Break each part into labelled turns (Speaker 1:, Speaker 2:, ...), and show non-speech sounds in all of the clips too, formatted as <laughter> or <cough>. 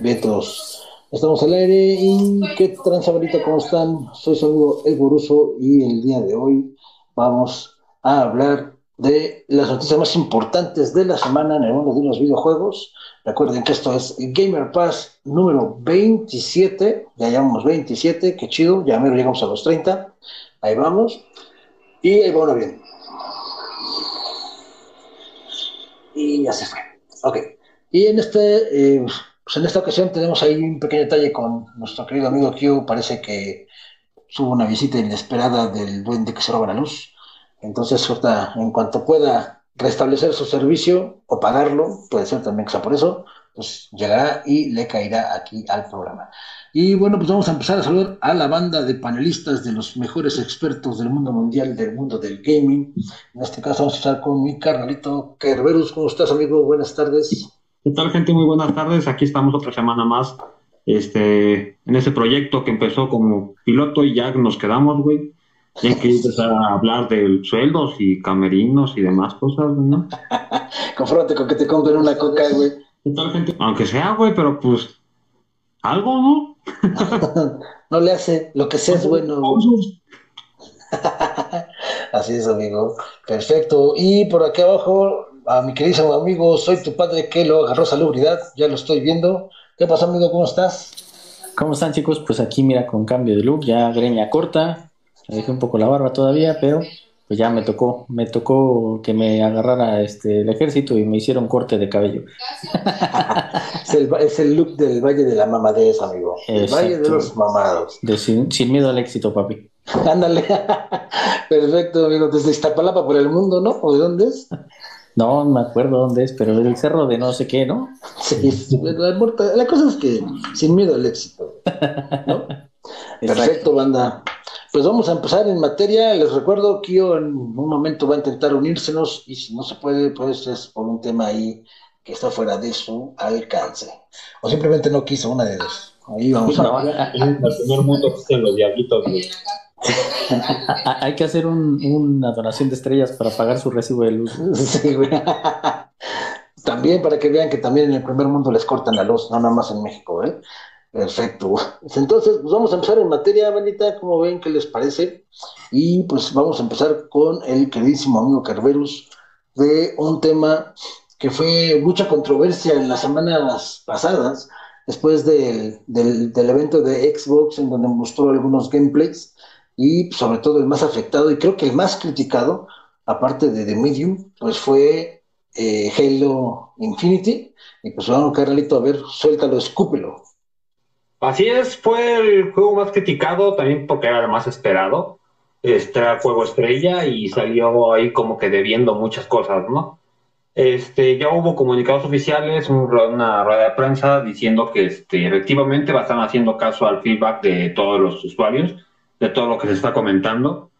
Speaker 1: Vientos. Estamos al aire y qué tranza ¿cómo están? Soy su amigo El Boruso y el día de hoy vamos a hablar de las noticias más importantes de la semana en el mundo de los videojuegos. Recuerden que esto es Gamer Pass número 27, ya llevamos 27, qué chido, ya mero llegamos a los 30, ahí vamos. Y ahí bueno, bien. Y ya se fue. Ok. Y en este, eh, pues en esta ocasión tenemos ahí un pequeño detalle con nuestro querido amigo Q. Parece que tuvo una visita inesperada del duende que se roba la luz. Entonces, en cuanto pueda restablecer su servicio o pagarlo, puede ser también que sea por eso, pues llegará y le caerá aquí al programa. Y bueno, pues vamos a empezar a saludar a la banda de panelistas de los mejores expertos del mundo mundial, del mundo del gaming. En este caso vamos a estar con mi carnalito Kerberus. ¿Cómo estás, amigo? Buenas tardes.
Speaker 2: ¿Qué tal, gente? Muy buenas tardes. Aquí estamos otra semana más este, en ese proyecto que empezó como piloto y ya nos quedamos, güey. Y hay que empezar a hablar de sueldos y camerinos y demás cosas, ¿no? <laughs>
Speaker 1: Confronte con que te compren una coca, güey.
Speaker 2: ¿Qué tal, gente? Aunque sea, güey, pero pues algo, ¿no? <laughs>
Speaker 1: no le hace, lo que sea es bueno. <laughs> Así es, amigo. Perfecto. Y por aquí abajo a mi querido amigo, soy tu padre que lo agarró salubridad, ya lo estoy viendo. ¿Qué pasa, amigo? ¿Cómo estás?
Speaker 3: ¿Cómo están, chicos? Pues aquí, mira, con cambio de look, ya greña corta, me dejé un poco la barba todavía, pero pues ya me tocó, me tocó que me agarrara este el ejército y me hicieron corte de cabello. <laughs>
Speaker 1: es, el, look del Valle de la Mamadez, amigo. El Valle de los Mamados.
Speaker 3: sin, sin miedo al éxito, papi. <laughs>
Speaker 1: Ándale. <laughs> Perfecto, amigo. Desde Iztapalapa por el mundo, ¿no? ¿O de dónde es?
Speaker 3: No, no me acuerdo dónde es, pero el cerro de no sé qué, ¿no?
Speaker 1: Sí, la, cosa es que sin miedo al éxito, ¿no? <laughs> Perfecto, banda. Pues vamos a empezar en materia. Les recuerdo que yo en un momento va a intentar unírsenos y si no se puede, pues es por un tema ahí que está fuera de su alcance. O simplemente no quiso una de dos. Ahí vamos a ver. En el primer mundo
Speaker 3: los diablitos. <laughs> Hay que hacer una donación de estrellas para pagar su recibo de luz. <laughs> Sí, güey. <laughs>
Speaker 1: También para que vean que también en el primer mundo les cortan la luz, no nada más en México, ¿eh? Perfecto. Entonces, pues vamos a empezar en materia, Benita, como ven, ¿qué les parece? Y pues vamos a empezar con el queridísimo amigo Carverus de un tema que fue mucha controversia en las semanas pasadas, después del, del evento de Xbox, en donde mostró algunos gameplays y sobre todo el más afectado y creo que el más criticado, aparte de The Medium, pues fue eh, Halo Infinity. Y pues vamos, Carlito, a ver, suéltalo, escúpelo.
Speaker 2: Así es, fue el juego más criticado también porque era el más esperado. Este era juego estrella y salió ahí como que debiendo muchas cosas, ¿no? Este, ya hubo comunicados oficiales, una rueda de prensa diciendo que este, efectivamente va haciendo caso al feedback de todos los usuarios de todo lo que se está comentando,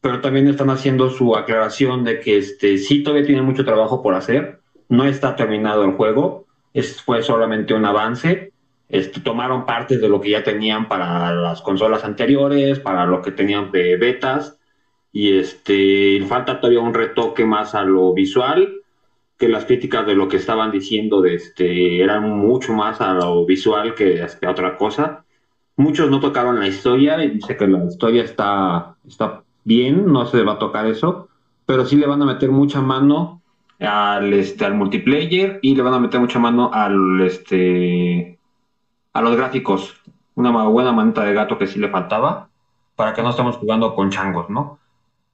Speaker 2: pero también están haciendo su aclaración de que este, sí todavía tiene mucho trabajo por hacer, no está terminado el juego, es, fue solamente un avance, este, tomaron parte de lo que ya tenían para las consolas anteriores, para lo que tenían de betas, y este, falta todavía un retoque más a lo visual, que las críticas de lo que estaban diciendo de este, eran mucho más a lo visual que a otra cosa. Muchos no tocaron la historia y dice que la historia está, está bien, no se va a tocar eso, pero sí le van a meter mucha mano al, este, al multiplayer y le van a meter mucha mano al, este, a los gráficos. Una buena manita de gato que sí le faltaba para que no estemos jugando con changos, ¿no?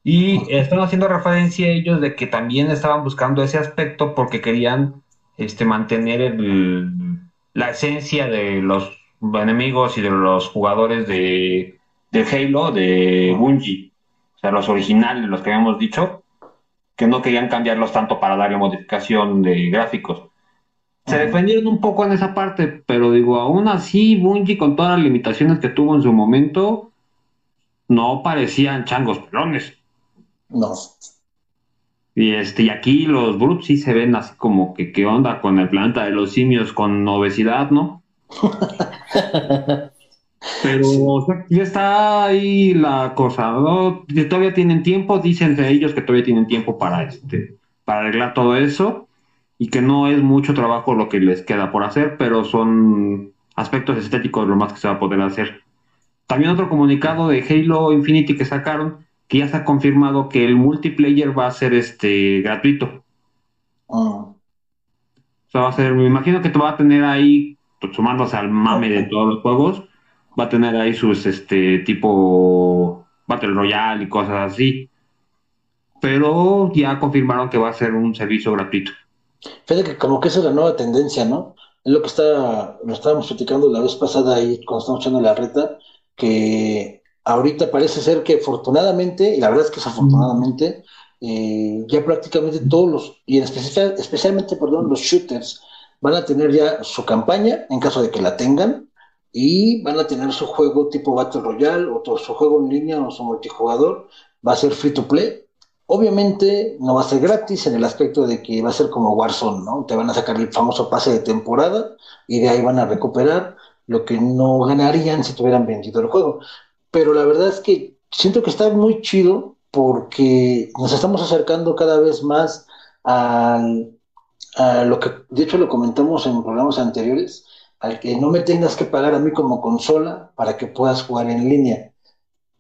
Speaker 2: Y están haciendo referencia a ellos de que también estaban buscando ese aspecto porque querían este, mantener el, la esencia de los enemigos y de los jugadores de, de Halo, de Bungie, o sea, los originales, los que habíamos dicho, que no querían cambiarlos tanto para darle modificación de gráficos. Se defendieron un poco en esa parte, pero digo, aún así, Bungie, con todas las limitaciones que tuvo en su momento, no parecían changos pelones.
Speaker 1: No.
Speaker 2: Y, este, y aquí los Brutes sí se ven así como que qué onda con el planeta de los simios con obesidad, ¿no? <laughs> Pero ya está ahí la cosa, ¿no? Todavía tienen tiempo, dicen de ellos que todavía tienen tiempo para este, para arreglar todo eso. y que no es mucho trabajo lo que les queda por hacer, pero son aspectos estéticos lo más que se va a poder hacer. También otro comunicado de Halo Infinity que sacaron, que ya se ha confirmado que el multiplayer va a ser este gratuito.
Speaker 1: Ah.
Speaker 2: O sea, va a ser, me imagino que te va a tener ahí, sumándose al mame de todos los juegos, va a tener ahí sus este tipo Battle Royale y cosas así. Pero ya confirmaron que va a ser un servicio gratuito.
Speaker 1: Fíjate que como que esa es la nueva tendencia, ¿no? Es lo que está, lo estábamos platicando la vez pasada ahí cuando estamos echando la reta, que ahorita parece ser que afortunadamente, y la verdad es que es afortunadamente, eh, ya prácticamente todos los, y en especial, especialmente, perdón, los shooters, van a tener ya su campaña, en caso de que la tengan, y van a tener su juego tipo Battle Royale, o todo su juego en línea, o su multijugador, va a ser free to play, Obviamente no va a ser gratis en el aspecto de que va a ser como Warzone, ¿no? Te van a sacar el famoso pase de temporada y de ahí van a recuperar lo que no ganarían si tuvieran vendido el juego. Pero la verdad es que siento que está muy chido porque nos estamos acercando cada vez más al, a lo que, de hecho lo comentamos en programas anteriores, al que no me tengas que pagar a mí como consola para que puedas jugar en línea.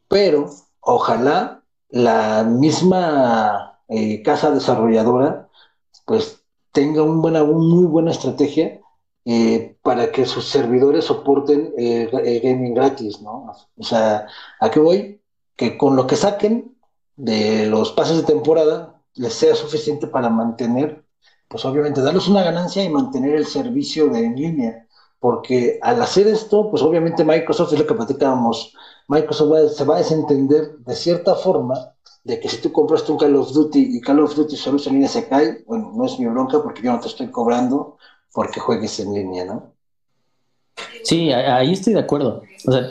Speaker 1: Pero ojalá la misma eh, casa desarrolladora pues tenga un buena, muy buena estrategia eh, para que sus servidores soporten eh, gaming gratis, ¿no? O sea, ¿a qué voy? Que con lo que saquen de los pases de temporada les sea suficiente para mantener, pues obviamente darles una ganancia y mantener el servicio de en línea. Porque al hacer esto, pues obviamente Microsoft es lo que platicábamos Microsoft se va a desentender de cierta forma de que si tú compraste un Call of Duty y Call of Duty solo en línea se cae, bueno, no es mi bronca porque yo no te estoy cobrando porque juegues en línea, ¿no?
Speaker 3: Sí, ahí estoy de acuerdo. O sea,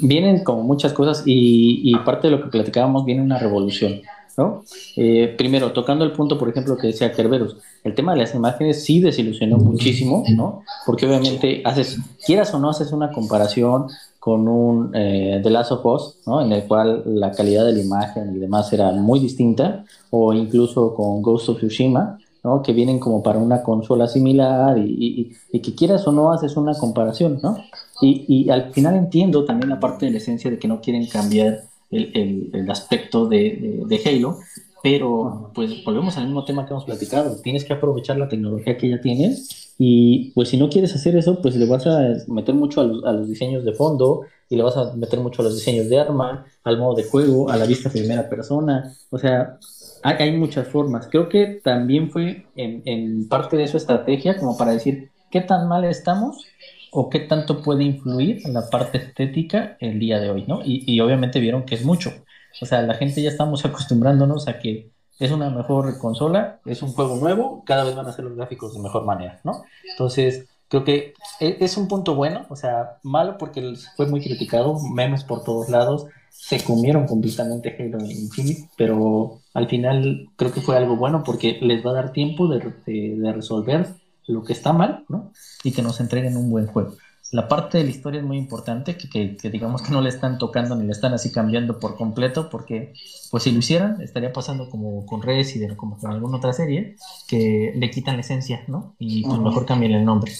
Speaker 3: vienen como muchas cosas y, y parte de lo que platicábamos viene una revolución. ¿No? Eh, primero, tocando el punto, por ejemplo, que decía Kerberos, el tema de las imágenes sí desilusionó muchísimo, ¿no? Porque obviamente haces, quieras o no, haces una comparación con un eh, The Last of Us, ¿no? En el cual la calidad de la imagen y demás era muy distinta, o incluso con Ghost of Tsushima, ¿no? Que vienen como para una consola similar y, que quieras o no haces una comparación, ¿no? Y, al final entiendo también la parte de la esencia de que no quieren cambiar el, aspecto de, de, Halo, pero pues volvemos al mismo tema que hemos platicado, tienes que aprovechar la tecnología que ya tienes y pues si no quieres hacer eso, pues le vas a meter mucho a los, a los diseños de fondo y le vas a meter mucho a los diseños de arma, al modo de juego, a la vista primera persona, o sea, hay, hay muchas formas. Creo que también fue en, en parte de su estrategia como para decir qué tan mal estamos o qué tanto puede influir la parte estética el día de hoy, ¿no? Y, obviamente vieron que es mucho. O sea, la gente ya estamos <laughs> acostumbrándonos a que es una mejor consola, es un juego nuevo, cada vez van a hacer los gráficos de mejor manera, ¿no? Entonces, creo que e, es un punto bueno, o sea, malo porque fue muy criticado, memes por todos lados, se comieron completamente Halo Infinite, pero al final creo que fue algo bueno porque les va a dar tiempo de, de resolver lo que está mal, ¿no? Y que nos entreguen un buen juego. La parte de la historia es muy importante, que, digamos que no le están tocando ni le están así cambiando por completo, porque pues si lo hicieran, estaría pasando como con Resident, como con alguna otra serie, que le quitan la esencia, ¿no? Y pues mejor cambien el nombre.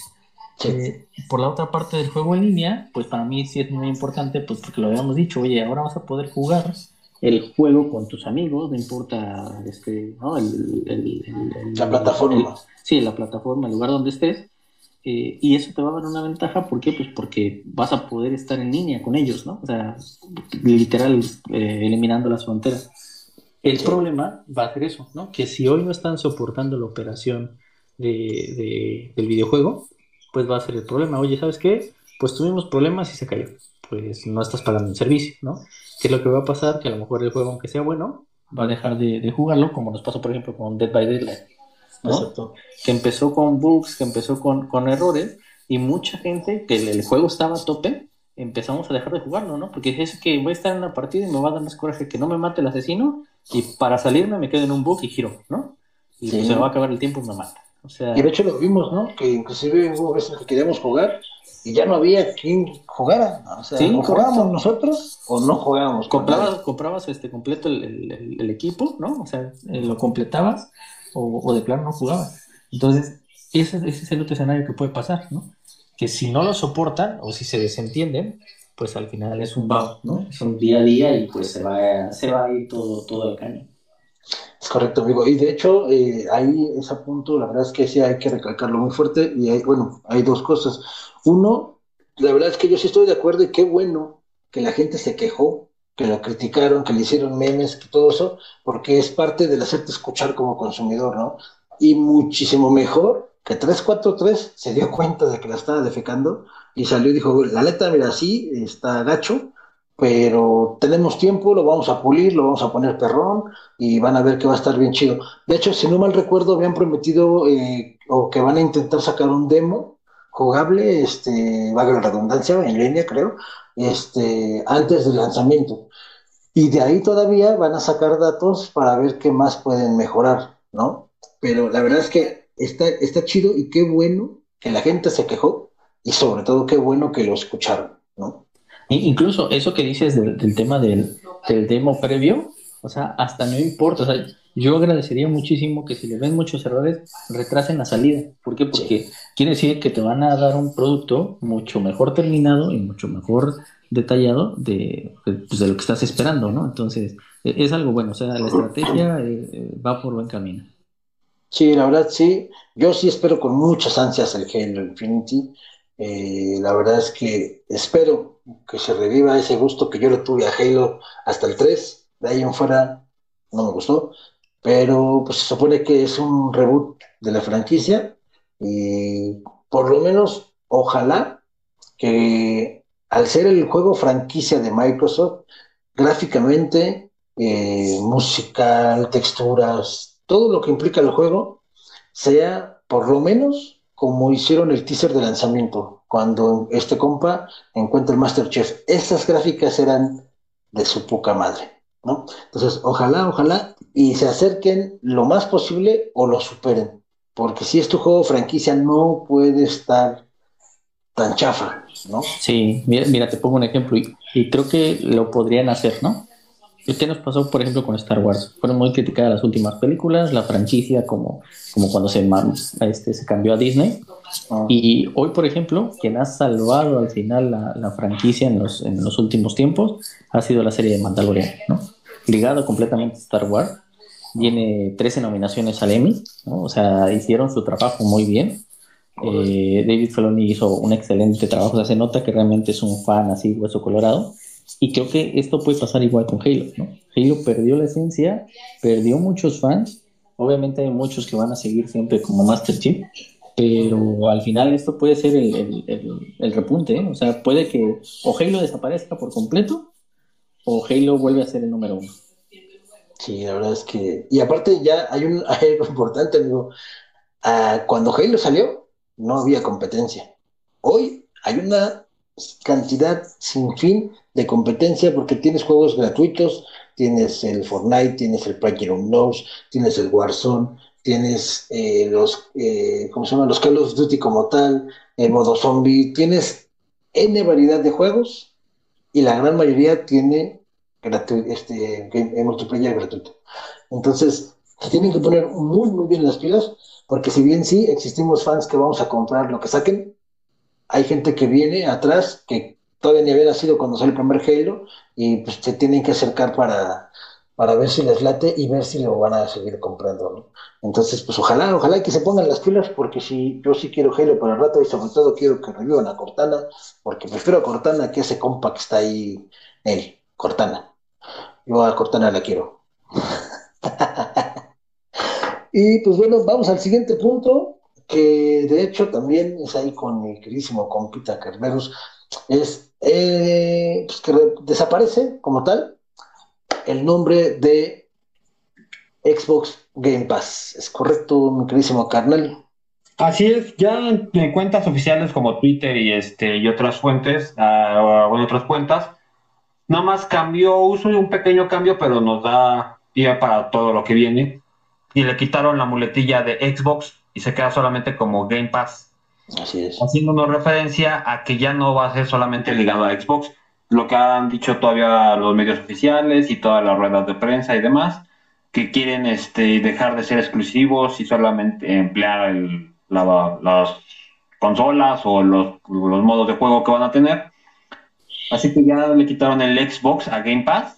Speaker 3: Eh, por la otra parte del juego en línea, pues para mí sí es muy importante, pues porque lo habíamos dicho, oye, ahora vas a poder jugar el juego con tus amigos, no importa este, ¿no? El,
Speaker 1: la plataforma.
Speaker 3: Sí, la plataforma, el lugar donde estés. Eh, y eso te va a dar una ventaja, ¿por qué? Pues porque vas a poder estar en línea con ellos, ¿no? O sea, literal, eh, eliminando las fronteras. El problema va a ser eso, ¿no? Que si hoy no están soportando la operación de, del videojuego, pues va a ser el problema. Oye, ¿sabes qué? Pues tuvimos problemas y se cayó. Pues no estás pagando un servicio, ¿no? ¿Qué es lo que va a pasar? Que a lo mejor el juego, aunque sea bueno, va a dejar de, jugarlo, como nos pasó, por ejemplo, con Dead by Daylight. ¿No? Que empezó con bugs, que empezó con, errores, y mucha gente que el, juego estaba a tope, empezamos a dejar de jugarlo, ¿no? Porque es que voy a estar en una partida y me va a dar más coraje que no me mate el asesino, y para salirme me quedo en un bug y giro, ¿no? Y se me va a acabar el tiempo y me mata. O sea...
Speaker 1: Y de hecho lo vimos, ¿no? Que inclusive hubo veces que queríamos jugar y ya no había quien jugara. O sea, ¿o jugábamos nosotros o no jugábamos.
Speaker 3: Comprabas, comprabas este completo el, el, equipo, ¿no? O sea, eh, lo completabas o, de plano no jugabas. Entonces, ese, ese es el otro escenario que puede pasar, ¿no? Que si no lo soportan o si se desentienden, pues al final es un bao, ¿no? Es un día a día y pues se va, se va a ir todo, todo el caño.
Speaker 1: Es correcto, amigo. Y de hecho, eh, ahí ese punto, la verdad es que sí hay que recalcarlo muy fuerte. Y hay, bueno, hay dos cosas. Uno, la verdad es que yo sí estoy de acuerdo y qué bueno que la gente se quejó, que lo criticaron, que le hicieron memes, que todo eso, porque es parte del hacerte escuchar como consumidor, ¿no? Y muchísimo mejor que 343 se dio cuenta de que la estaba defecando y salió y dijo, la letra, mira, sí, está gacho, pero tenemos tiempo, lo vamos a pulir, lo vamos a poner perrón y van a ver que va a estar bien chido. De hecho, si no mal recuerdo, habían prometido eh, o que van a intentar sacar un demo jugable, este, valga la redundancia, en línea creo, este, antes del lanzamiento. Y de ahí todavía van a sacar datos para ver qué más pueden mejorar, ¿no? Pero la verdad es que está, está chido y qué bueno que la gente se quejó y sobre todo qué bueno que lo escucharon, ¿no?
Speaker 3: Incluso eso que dices del, tema del, demo previo, o sea, hasta no importa, o sea, yo agradecería muchísimo que si le ven muchos errores, retrasen la salida. ¿Por qué? Porque quiere decir que te van a dar un producto mucho mejor terminado y mucho mejor detallado de, pues, de lo que estás esperando, ¿no? Entonces, e, es algo bueno, o sea, la estrategia <clears throat> eh, eh, va por buen camino.
Speaker 1: Sí, la verdad sí. Yo sí espero con muchas ansias el Halo Infinity. Eh, la verdad es que espero que se reviva ese gusto que yo le tuve a Halo hasta el 3. De ahí en fuera no me gustó. Pero pues se supone que es un reboot de la franquicia. Y por lo menos, ojalá que al ser el juego franquicia de Microsoft, gráficamente, eh, musical, texturas, todo lo que implica el juego, sea por lo menos como hicieron el teaser de lanzamiento, cuando este compa encuentra el Masterchef. Esas gráficas eran de su poca madre, ¿no? Entonces, ojalá, ojalá, y se acerquen lo más posible o lo superen, porque si es tu juego franquicia, no puede estar tan chafa, ¿no?
Speaker 3: Sí, mira, mira te pongo un ejemplo, y, y creo que lo podrían hacer, ¿no? ¿Qué nos pasó, por ejemplo, con Star Wars? Fueron muy criticadas las últimas películas, la franquicia, como, como cuando se, este, se cambió a Disney. Ah. Y hoy, por ejemplo, quien ha salvado al final la, franquicia en los, en los, últimos tiempos ha sido la serie de Mandalorian, ¿no? Ligado completamente a Star Wars. Tiene 13 nominaciones al Emmy, ¿no? O sea, hicieron su trabajo muy bien. Eh, David Filoni hizo un excelente trabajo, o sea, se nota que realmente es un fan así, hueso colorado. Y creo que esto puede pasar igual con Halo, ¿no? Halo perdió la esencia, perdió muchos fans. Obviamente hay muchos que van a seguir siempre como Master Chief, pero al final esto puede ser el, el, repunte, ¿eh? O sea, puede que o Halo desaparezca por completo o Halo vuelve a ser el número uno.
Speaker 1: Sí, la verdad es que. Y aparte, ya hay, un, <laughs> algo importante, amigo. Ah, cuando Halo salió, no había competencia. Hoy hay una cantidad sin fin de competencia porque tienes juegos gratuitos, tienes el Fortnite, tienes el PlayerUnknown's, tienes el Warzone, tienes eh, los, eh, ¿cómo se llama? Los Call of Duty como tal, el modo zombie, tienes N variedad de juegos y la gran mayoría tiene este, multiplayer gratuito. Entonces, se tienen que poner muy, muy bien las pilas, porque si bien sí existimos fans que vamos a comprar lo que saquen, hay gente que viene atrás que todavía ni había nacido cuando sale el primer Halo y pues se tienen que acercar para, para ver si les late y ver si lo van a seguir comprando, ¿no? Entonces, pues ojalá, ojalá que se pongan las pilas porque si yo sí quiero Halo para el rato y sobre todo quiero que revivan a Cortana porque prefiero a Cortana que ese compa que está ahí, él, Cortana. Yo a Cortana la quiero. <laughs> y pues bueno, vamos al siguiente punto que de hecho también es ahí con mi queridísimo compita Carneros, es eh, pues que desaparece como tal el nombre de Xbox Game Pass. ¿Es correcto, mi queridísimo carnal?
Speaker 2: Así es, ya en cuentas oficiales como Twitter y este y otras fuentes, uh, bueno, otras cuentas, nada más cambió, uso un pequeño cambio, pero nos da día para todo lo que viene. Y le quitaron la muletilla de Xbox y se queda solamente como Game Pass.
Speaker 1: Así es.
Speaker 2: Haciéndonos referencia a que ya no va a ser solamente ligado a Xbox, lo que han dicho todavía los medios oficiales y todas las ruedas de prensa y demás, que quieren este, dejar de ser exclusivos y solamente emplear las consolas o los, los modos de juego que van a tener. Así que ya le quitaron el Xbox a Game Pass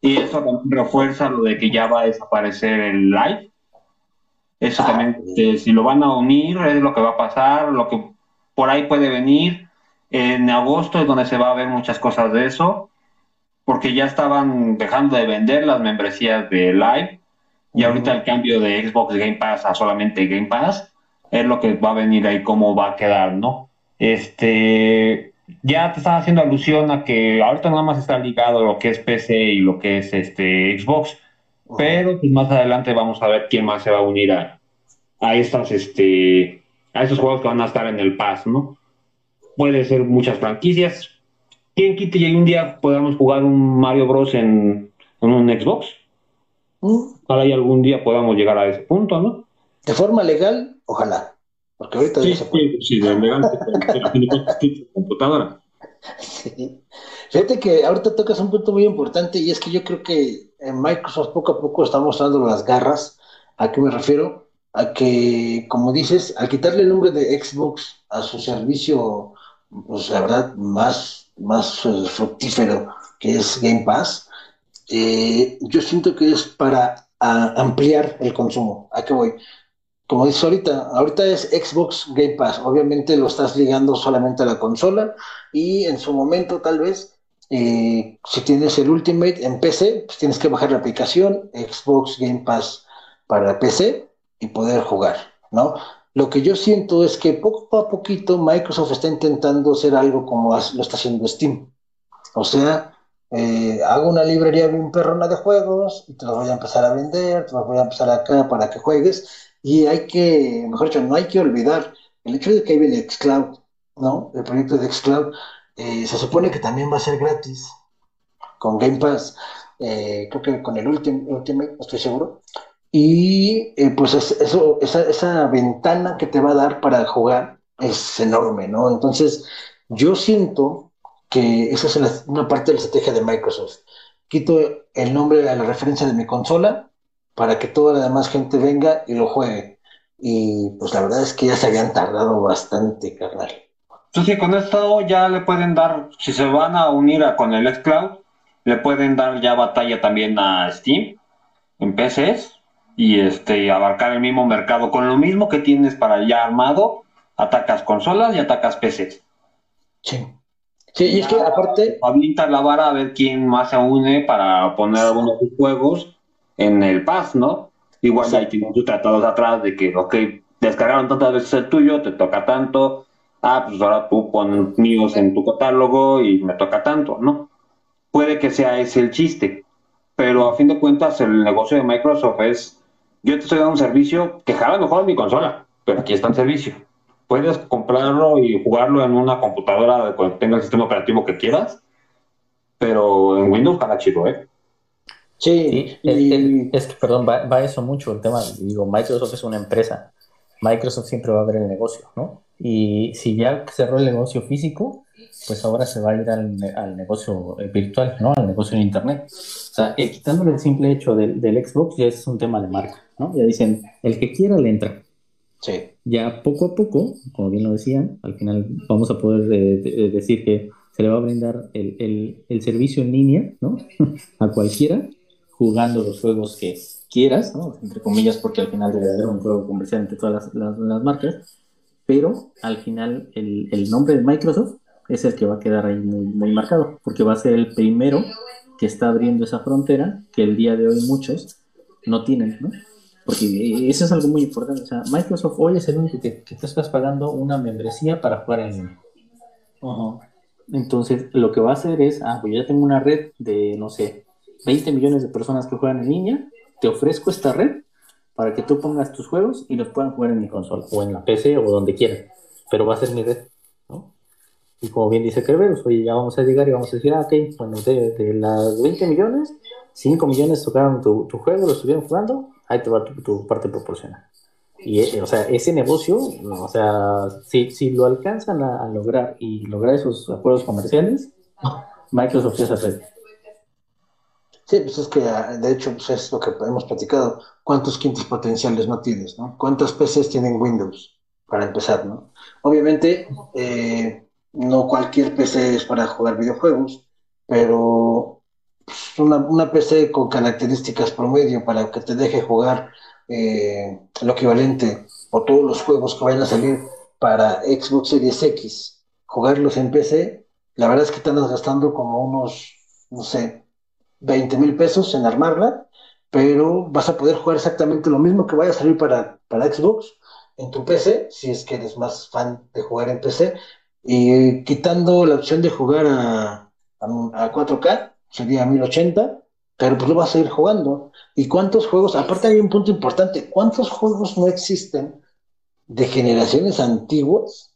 Speaker 2: y eso también refuerza lo de que ya va a desaparecer el live. Eso también, este, si lo van a unir, es lo que va a pasar, lo que por ahí puede venir. En agosto es donde se va a ver muchas cosas de eso, porque ya estaban dejando de vender las membresías de live y ahorita el cambio de Xbox Game Pass a solamente Game Pass es lo que va a venir ahí, cómo va a quedar, ¿no? Este, ya te estaba haciendo alusión a que ahorita nada más está ligado lo que es PC y lo que es este Xbox, pero pues más adelante vamos a ver quién más se va a unir a, a estas este a esos juegos que van a estar en el Pass, ¿no? Puede ser muchas franquicias. ¿Quién quite y un día podamos jugar un Mario Bros en, un Xbox? Ojalá y algún día podamos llegar a ese punto, ¿no?
Speaker 1: De forma legal, ojalá. Porque ahorita
Speaker 2: sí, sí, sí, de legal, computadora. <laughs>
Speaker 1: Sí. Fíjate que ahorita tocas un punto muy importante y es que yo creo que en Microsoft poco a poco está mostrando las garras. ¿A qué me refiero? A que, como dices, al quitarle el nombre de Xbox a su servicio, pues la verdad, más, más eh, fructífero que es Game Pass, eh, yo siento que es para ampliar el consumo. ¿A qué voy? como dices ahorita, ahorita es Xbox Game Pass, obviamente lo estás ligando solamente a la consola y en su momento tal vez, eh, si tienes el Ultimate en PC, pues tienes que bajar la aplicación Xbox Game Pass para PC y poder jugar, ¿no? Lo que yo siento es que poco a poquito Microsoft está intentando hacer algo como lo está haciendo Steam. O sea, eh, hago una librería bien perrona de juegos y te los voy a empezar a vender, te los voy a empezar acá para que juegues y hay que, mejor dicho, no hay que olvidar el hecho de que hay el Xcloud, ¿no? El proyecto de Xcloud eh, se supone que también va a ser gratis con Game Pass, eh, creo que con el Ultimate, no estoy seguro. Y eh, pues eso, esa, esa ventana que te va a dar para jugar es enorme, ¿no? Entonces, yo siento que esa es una parte de la estrategia de Microsoft. Quito el nombre a la referencia de mi consola para que toda la demás gente venga y lo juegue. Y pues la verdad es que ya se habían tardado bastante, carnal.
Speaker 2: Entonces, con esto ya le pueden dar, si se van a unir a, con el xCloud, le pueden dar ya batalla también a Steam en PCs y este abarcar el mismo mercado. Con lo mismo que tienes para ya armado, atacas consolas y atacas PCs.
Speaker 1: Sí. Sí, y es que aparte.
Speaker 2: Habilita la vara a ver quién más se une para poner algunos juegos en el Pass, ¿no? Igual ya hay tus tratados atrás de que, ok, descargaron tantas veces el tuyo, te toca tanto, ah, pues ahora tú pones míos en tu catálogo y me toca tanto, ¿no? Puede que sea ese el chiste, pero a fin de cuentas el negocio de Microsoft es, yo te estoy dando un servicio que jala mejor en mi consola, pero aquí está el servicio. Puedes comprarlo y jugarlo en una computadora cuando tenga el sistema operativo que quieras, pero en Windows jala chido, ¿eh?
Speaker 3: Sí, es que, perdón, va, eso mucho el tema. Digo, Microsoft es una empresa. Microsoft siempre va a ver el negocio, ¿no? Y si ya cerró el negocio físico, pues ahora se va a ir al, al negocio eh, virtual, ¿no? Al negocio en Internet. O sea, eh, quitándole el simple hecho del, del, Xbox, ya es un tema de marca, ¿no? Ya dicen, el que quiera le entra.
Speaker 1: Sí.
Speaker 3: Ya poco a poco, como bien lo decían, al final vamos a poder eh, decir que se le va a brindar el, el, el servicio en línea, ¿no? <laughs> a cualquiera jugando los juegos que quieras, ¿no? entre comillas, porque al final debe haber un juego comercial entre todas las, marcas, pero al final el, el, nombre de Microsoft es el que va a quedar ahí muy, muy marcado, porque va a ser el primero que está abriendo esa frontera que el día de hoy muchos no tienen, ¿no? Porque eso es algo muy importante. O sea, Microsoft hoy es el único que, que te estás pagando una membresía para jugar en línea. Entonces, lo que va a hacer es, ah, pues ya tengo una red de, no sé, 20 millones de personas que juegan en línea, te ofrezco esta red para que tú pongas tus juegos y los puedan jugar en mi consola, o en la PC, o donde quieran. Pero va a ser mi red, ¿no? Y como bien dice Kerberos, oye, ya vamos a llegar y vamos a decir, ah, ok, bueno, de, las 20 millones, 5 millones tocaron tu, juego, lo estuvieron jugando, ahí te va tu, parte proporcional. Y, eh, o sea, ese negocio, o sea, si, si lo alcanzan a, lograr y lograr esos acuerdos comerciales, Microsoft se red.
Speaker 1: Sí, pues es que ah, de hecho pues es lo que hemos platicado. ¿Cuántos quintos potenciales no tienes, no? ¿Cuántas PCs tienen Windows? Para empezar, ¿no? Obviamente, eh, no cualquier PC es para jugar videojuegos, pero pues, una, PC con características promedio para que te deje jugar eh, lo equivalente o todos los juegos que vayan a salir para Xbox Series X, jugarlos en PC, la verdad es que te andas gastando como unos, no sé, 20 mil pesos en armarla, pero vas a poder jugar exactamente lo mismo que vaya a salir para, para Xbox en tu PC, si es que eres más fan de jugar en PC, y quitando la opción de jugar a, a, 4K, sería 1080, pero pues lo vas a ir jugando. ¿Y cuántos juegos? Aparte hay un punto importante, ¿cuántos juegos no existen de generaciones antiguas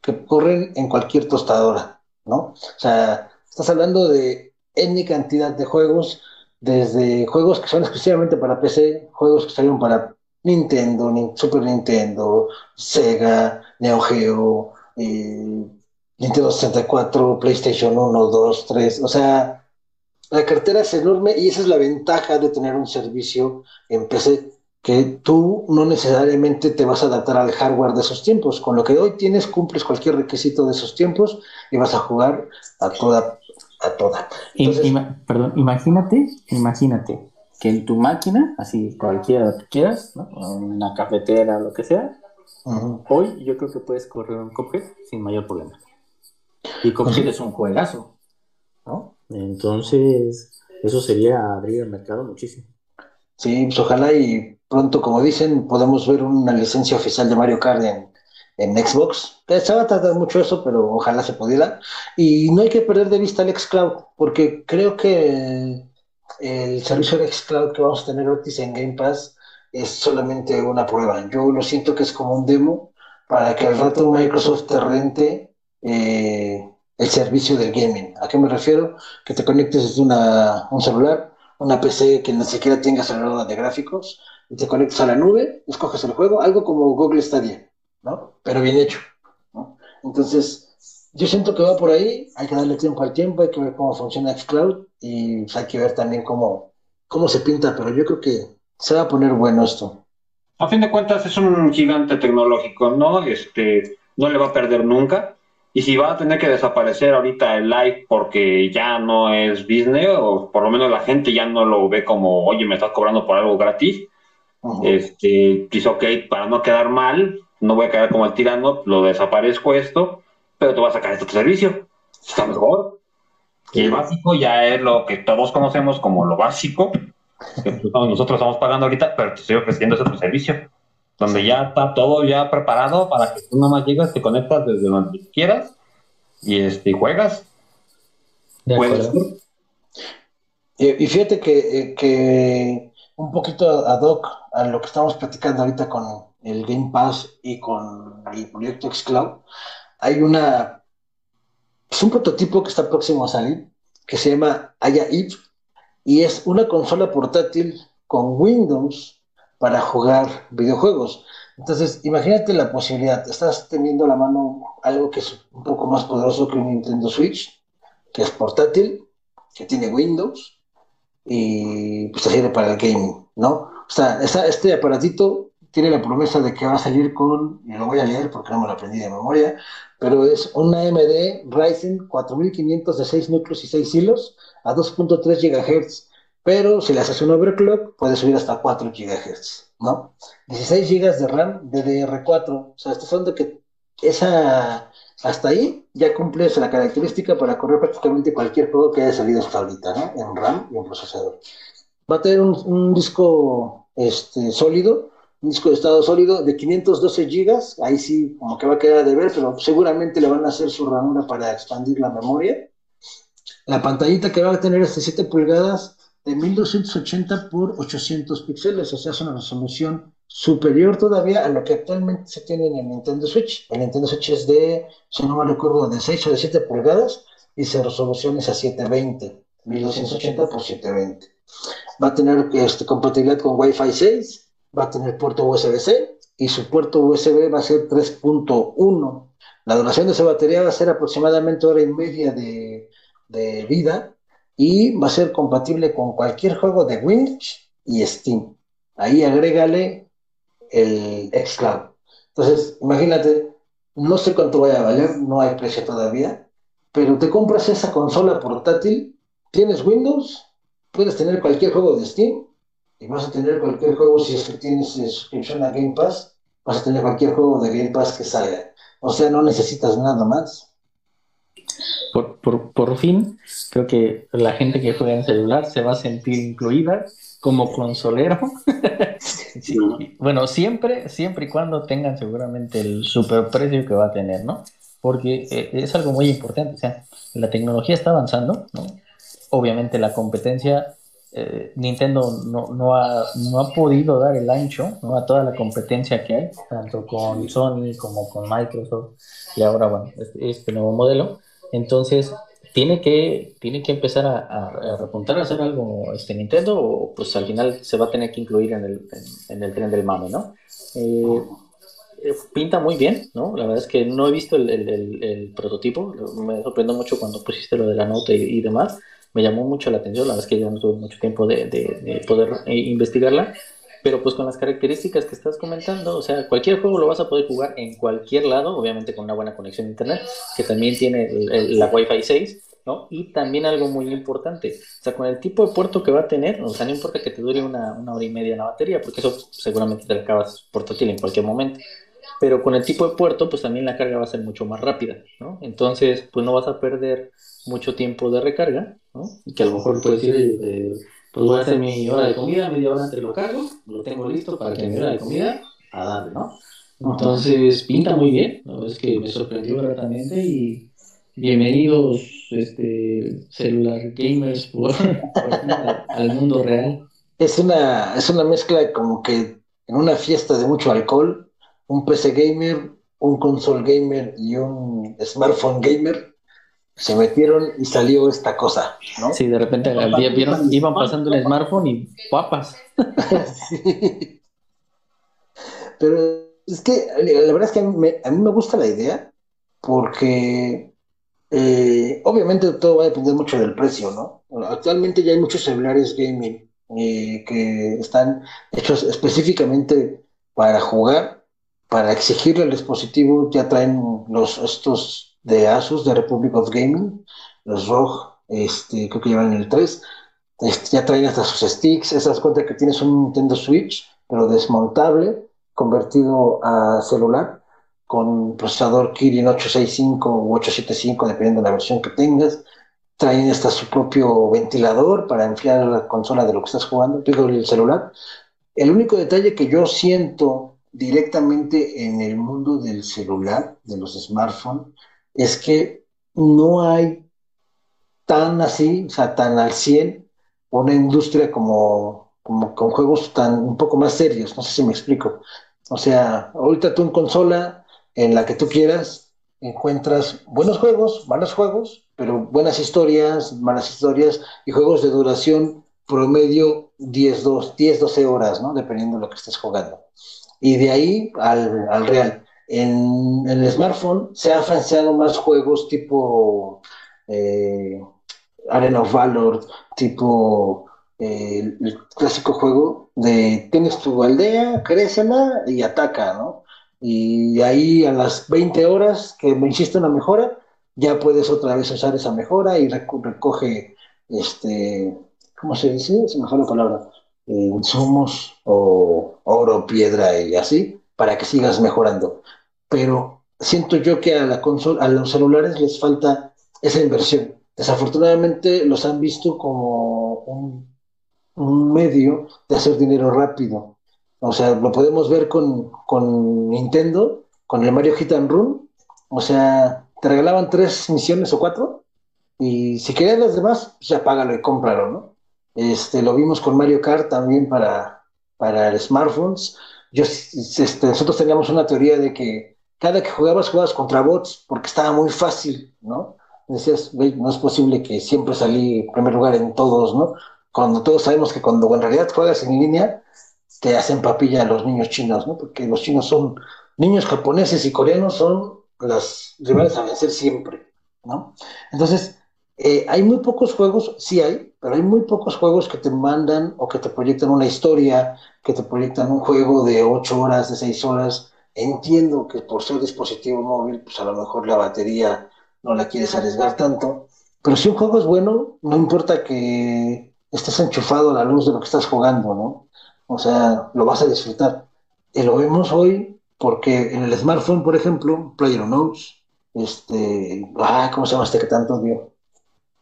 Speaker 1: que corren en cualquier tostadora? ¿No? O sea, estás hablando de N cantidad de juegos, desde juegos que son <laughs> exclusivamente para PC, juegos que salieron para Nintendo, Super Nintendo, Sega, Neo Geo, eh, Nintendo 64, PlayStation 1, 2, 3, o sea, la cartera es enorme y esa es la ventaja de tener un servicio en PC, que tú no necesariamente te vas a adaptar al hardware de esos tiempos. Con lo que hoy tienes, cumples cualquier requisito de esos tiempos y vas a jugar a toda toda.
Speaker 3: perdón, imagínate, imagínate que en tu máquina, así cualquiera que quieras, ¿no? una cafetera, lo que sea, hoy yo creo que puedes correr un Cuphead sin mayor problema. Y Cuphead es un juegazo, ¿no? Entonces, eso sería abrir el mercado muchísimo.
Speaker 1: Sí, pues ojalá y pronto, como dicen, podemos ver una licencia oficial de Mario Kart en, en Xbox. Se va tardar mucho eso, pero ojalá se pudiera. Y no hay que perder de vista el Xcloud, porque creo que el servicio de Xcloud que vamos a tener gratis en Game Pass es solamente una prueba. Yo lo siento que es como un demo para que al rato Microsoft te rente eh, el servicio del gaming. ¿A qué me refiero? Que te conectes desde una, un celular, una PC que ni siquiera tenga aceleradora de gráficos, y te conectes a la nube, escoges el juego, algo como Google Stadia ¿no? Pero bien hecho. Entonces, yo siento que va por ahí, hay que darle tiempo al tiempo, hay que ver cómo funciona Xcloud y pues, hay que ver también cómo, cómo se pinta, pero yo creo que se va a poner bueno esto.
Speaker 2: A fin de cuentas es un gigante tecnológico, ¿no? Este, no le va a perder nunca. Y si va a tener que desaparecer ahorita el live porque ya no es business, o por lo menos la gente ya no lo ve como, oye, me estás cobrando por algo gratis, este, pues ok, para no quedar mal, no voy a quedar como el tirano, lo desaparezco esto, pero te vas a sacar este servicio. Está mejor. Y el básico ya es lo que todos conocemos como lo básico, que <laughs> nosotros estamos pagando ahorita, pero te estoy ofreciendo ese otro servicio, donde ya está todo ya preparado para que tú nada más llegas, te conectas desde donde quieras y este, juegas.
Speaker 1: Y, fíjate que, eh, que un poquito ad hoc a lo que estamos platicando ahorita con el Game Pass y con el proyecto Xcloud, hay una, es un prototipo que está próximo a salir, que se llama Aya Eve, y es una consola portátil con Windows para jugar videojuegos. Entonces, imagínate la posibilidad, estás teniendo a la mano algo que es un poco más poderoso que un Nintendo Switch, que es portátil, que tiene Windows y pues sirve para el gaming, ¿no? O sea, este aparatito tiene la promesa de que va a salir con, y lo voy a leer porque no me lo aprendí de memoria, pero es una AMD Ryzen 4500 de 6 núcleos y 6 hilos a 2.3 GHz, pero si le haces un overclock puede subir hasta 4 GHz, ¿no? 16 GB de RAM DDR4, o sea, estás hablando que esa, hasta ahí ya cumple la característica para correr prácticamente cualquier juego que haya salido hasta ahorita, ¿no? En RAM y en procesador. Va a tener un, un disco este, sólido disco de estado sólido de 512 gigas, ahí sí como que va a quedar de ver, pero seguramente le van a hacer su ranura para expandir la memoria. La pantallita que va a tener es de 7 pulgadas de 1280 por 800 píxeles, o sea, es una resolución superior todavía a lo que actualmente se tiene en el Nintendo Switch. El Nintendo Switch es de, si no me recuerdo, de 6 o de 7 pulgadas y se resoluciones a 720, 1280 por 720. Va a tener este, compatibilidad con Wi-Fi 6 va a tener puerto USB-C y su puerto USB va a ser 3.1. La duración de esa batería va a ser aproximadamente hora y media de, vida y va a ser compatible con cualquier juego de Windows y Steam. Ahí agrégale el xCloud. Entonces, imagínate, no sé cuánto vaya a valer, no hay precio todavía, pero te compras esa consola portátil, tienes Windows, puedes tener cualquier juego de Steam y vas a tener cualquier juego, si es que tienes suscripción a Game Pass, vas a tener cualquier juego de Game Pass que salga. O sea, no necesitas nada más.
Speaker 3: Por, por, por fin, creo que la gente que juega en celular se va a sentir incluida como consolero. <laughs> Bueno, siempre, siempre y cuando tengan seguramente el superprecio que va a tener, ¿no? Porque eh, es algo muy importante, o sea, la tecnología está avanzando, ¿no? Obviamente la competencia, eh, Nintendo no, no, ha, no ha podido dar el ancho ¿no? a toda la competencia que hay, tanto con Sony como con Microsoft y ahora, bueno, este, este nuevo modelo. Entonces, tiene que, tiene que empezar a, a, repuntar a hacer algo este Nintendo o pues al final se va a tener que incluir en el, en, el tren del mame, ¿no? Eh, eh, pinta muy bien, ¿no? La verdad es que no he visto el, el, el, prototipo, me sorprendió mucho cuando pusiste lo de la nota y, demás, me llamó mucho la atención, la verdad es que ya no tuve mucho tiempo de, de, poder eh, investigarla, pero pues con las características que estás comentando, o sea, cualquier juego lo vas a poder jugar en cualquier lado, obviamente con una buena conexión a internet, que también tiene la Wi-Fi 6, ¿no? Y también algo muy importante, o sea, con el tipo de puerto que va a tener, o sea, no importa que te dure una, una hora y media la batería, porque eso seguramente te acabas portátil en cualquier momento, pero con el tipo de puerto, pues también la carga va a ser mucho más rápida, ¿no? Entonces, pues no vas a perder mucho tiempo de recarga, ¿no? Y que a lo mejor puedes decir, eh, pues voy a hacer mi hora de comida, media hora antes lo cargo, lo tengo listo para que mi hora de comida, a darle, ¿no? Entonces, pinta muy bien, ¿no? Es que me sorprendió gratamente y bienvenidos, este, celular gamers, por, <laughs> al mundo real.
Speaker 1: Es una, es una mezcla como que en una fiesta de mucho alcohol, un PC gamer, un console gamer y un smartphone gamer se metieron y salió esta cosa, ¿no?
Speaker 3: Sí, de repente vieron, iban pasando el smartphone y papas. sí. <laughs>
Speaker 1: Pero es que la verdad es que a mí me, gusta la idea porque eh, obviamente todo va a depender mucho del precio, ¿no? Actualmente ya hay muchos celulares gaming eh, que están hechos específicamente para jugar, para exigirle al dispositivo, ya traen los estos de Asus, de Republic of Gaming, los ROG, este, creo que llevan el 3, este, ya traen hasta sus sticks, esas cuentas que tienes un Nintendo Switch, pero desmontable, convertido a celular, con procesador Kirin 865 u 875, dependiendo de la versión que tengas. Traen hasta su propio ventilador para enfriar la consola de lo que estás jugando, digo, el celular. El único detalle que yo siento directamente en el mundo del celular, de los smartphones, es que no hay tan así, o sea, tan al 100 una industria como, como con juegos tan un poco más serios, no sé si me explico. O sea, ahorita tú en consola, en la que tú quieras, encuentras buenos juegos, malos juegos, pero buenas historias, malas historias y juegos de duración promedio 10, 10 12 horas, ¿no? Dependiendo de lo que estés jugando. Y de ahí al, al real. En, el smartphone se han franceado más juegos tipo eh, Arena of Valor, tipo eh, el clásico juego de tienes tu aldea, crécela y ataca, ¿no? Y ahí a las 20 horas que me hiciste una mejora, ya puedes otra vez usar esa mejora y recoge, este, ¿cómo se dice? Se me fue la palabra, eh, insumos o oro, piedra y así, para que sigas mejorando pero siento yo que a la consola, a los celulares les falta esa inversión. Desafortunadamente los han visto como un, medio de hacer dinero rápido. O sea, lo podemos ver con, con Nintendo, con el Mario Hit and Run. O sea, te regalaban tres misiones o cuatro, y si querías las demás, pues ya págalo y cómpralo, ¿no? Este, lo vimos con Mario Kart también para, para smartphones. Yo, este, nosotros teníamos una teoría de que cada que jugabas, jugabas contra bots porque estaba muy fácil, ¿no? Decías, no es posible que siempre salí en primer lugar en todos, ¿no? Cuando todos sabemos que cuando en realidad juegas en línea, te hacen papilla a los niños chinos, ¿no? Porque los chinos son, niños japoneses y coreanos son las rivales a vencer siempre, ¿no? Entonces, eh, hay muy pocos juegos, sí hay, pero hay muy pocos juegos que te mandan o que te proyectan una historia, que te proyectan un juego de 8 horas, de 6 horas. Entiendo que por ser dispositivo móvil, pues a lo mejor la batería no la quieres arriesgar tanto, pero si un juego es bueno, no importa que estés enchufado a la luz de lo que estás jugando, ¿no? O sea, lo vas a disfrutar. Y lo vemos hoy porque en el smartphone, por ejemplo, PlayerUnknown's, este, ah, ¿cómo se llama este que tanto dio?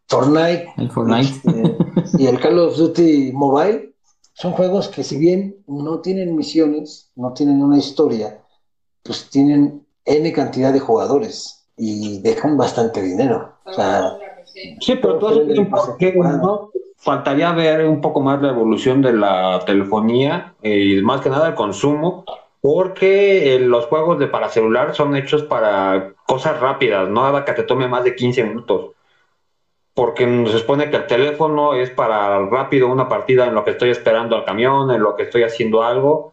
Speaker 1: Fortnite,
Speaker 3: el Fortnite.
Speaker 1: Este, y el Call of Duty Mobile, son juegos que si bien no tienen misiones, no tienen una historia, pues tienen N cantidad de jugadores y dejan bastante dinero. O sea,
Speaker 2: sí, pero tú has un ¿no? faltaría ver un poco más la evolución de la telefonía y más que nada el consumo, porque eh, los juegos de para celular son hechos para cosas rápidas, no nada que te tome más de 15 minutos. Porque se supone que el teléfono es para rápido una partida en lo que estoy esperando al camión, en lo que estoy haciendo algo.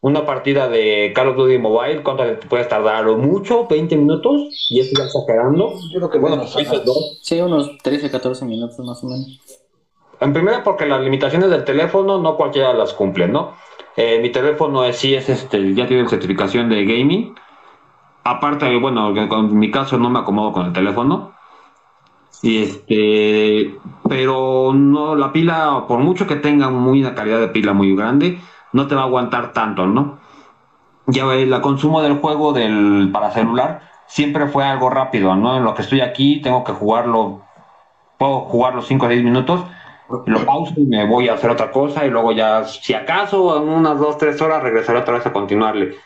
Speaker 2: Una partida de Call of Duty Mobile, ¿cuánto te puedes tardar? ¿Mucho? ¿20 minutos? ¿Y eso ya está quedando?
Speaker 3: Yo creo que bueno, Sí, unos 13, 14 minutos más o menos.
Speaker 2: En primera, porque las limitaciones del teléfono no cualquiera las cumple, ¿no? Eh, mi teléfono es, sí es este, ya tiene certificación de gaming. Aparte, bueno, en mi caso no me acomodo con el teléfono. Y este, pero no, la pila, por mucho que tenga muy una calidad de pila muy grande, no te va a aguantar tanto, ¿no? Ya el consumo del juego del para celular siempre fue algo rápido, ¿no? En lo que estoy aquí tengo que jugarlo, puedo jugar los 5 o 10 minutos lo pauso y me voy a hacer otra cosa y luego ya, si acaso, en unas dos, tres horas regresaré otra vez a continuarle.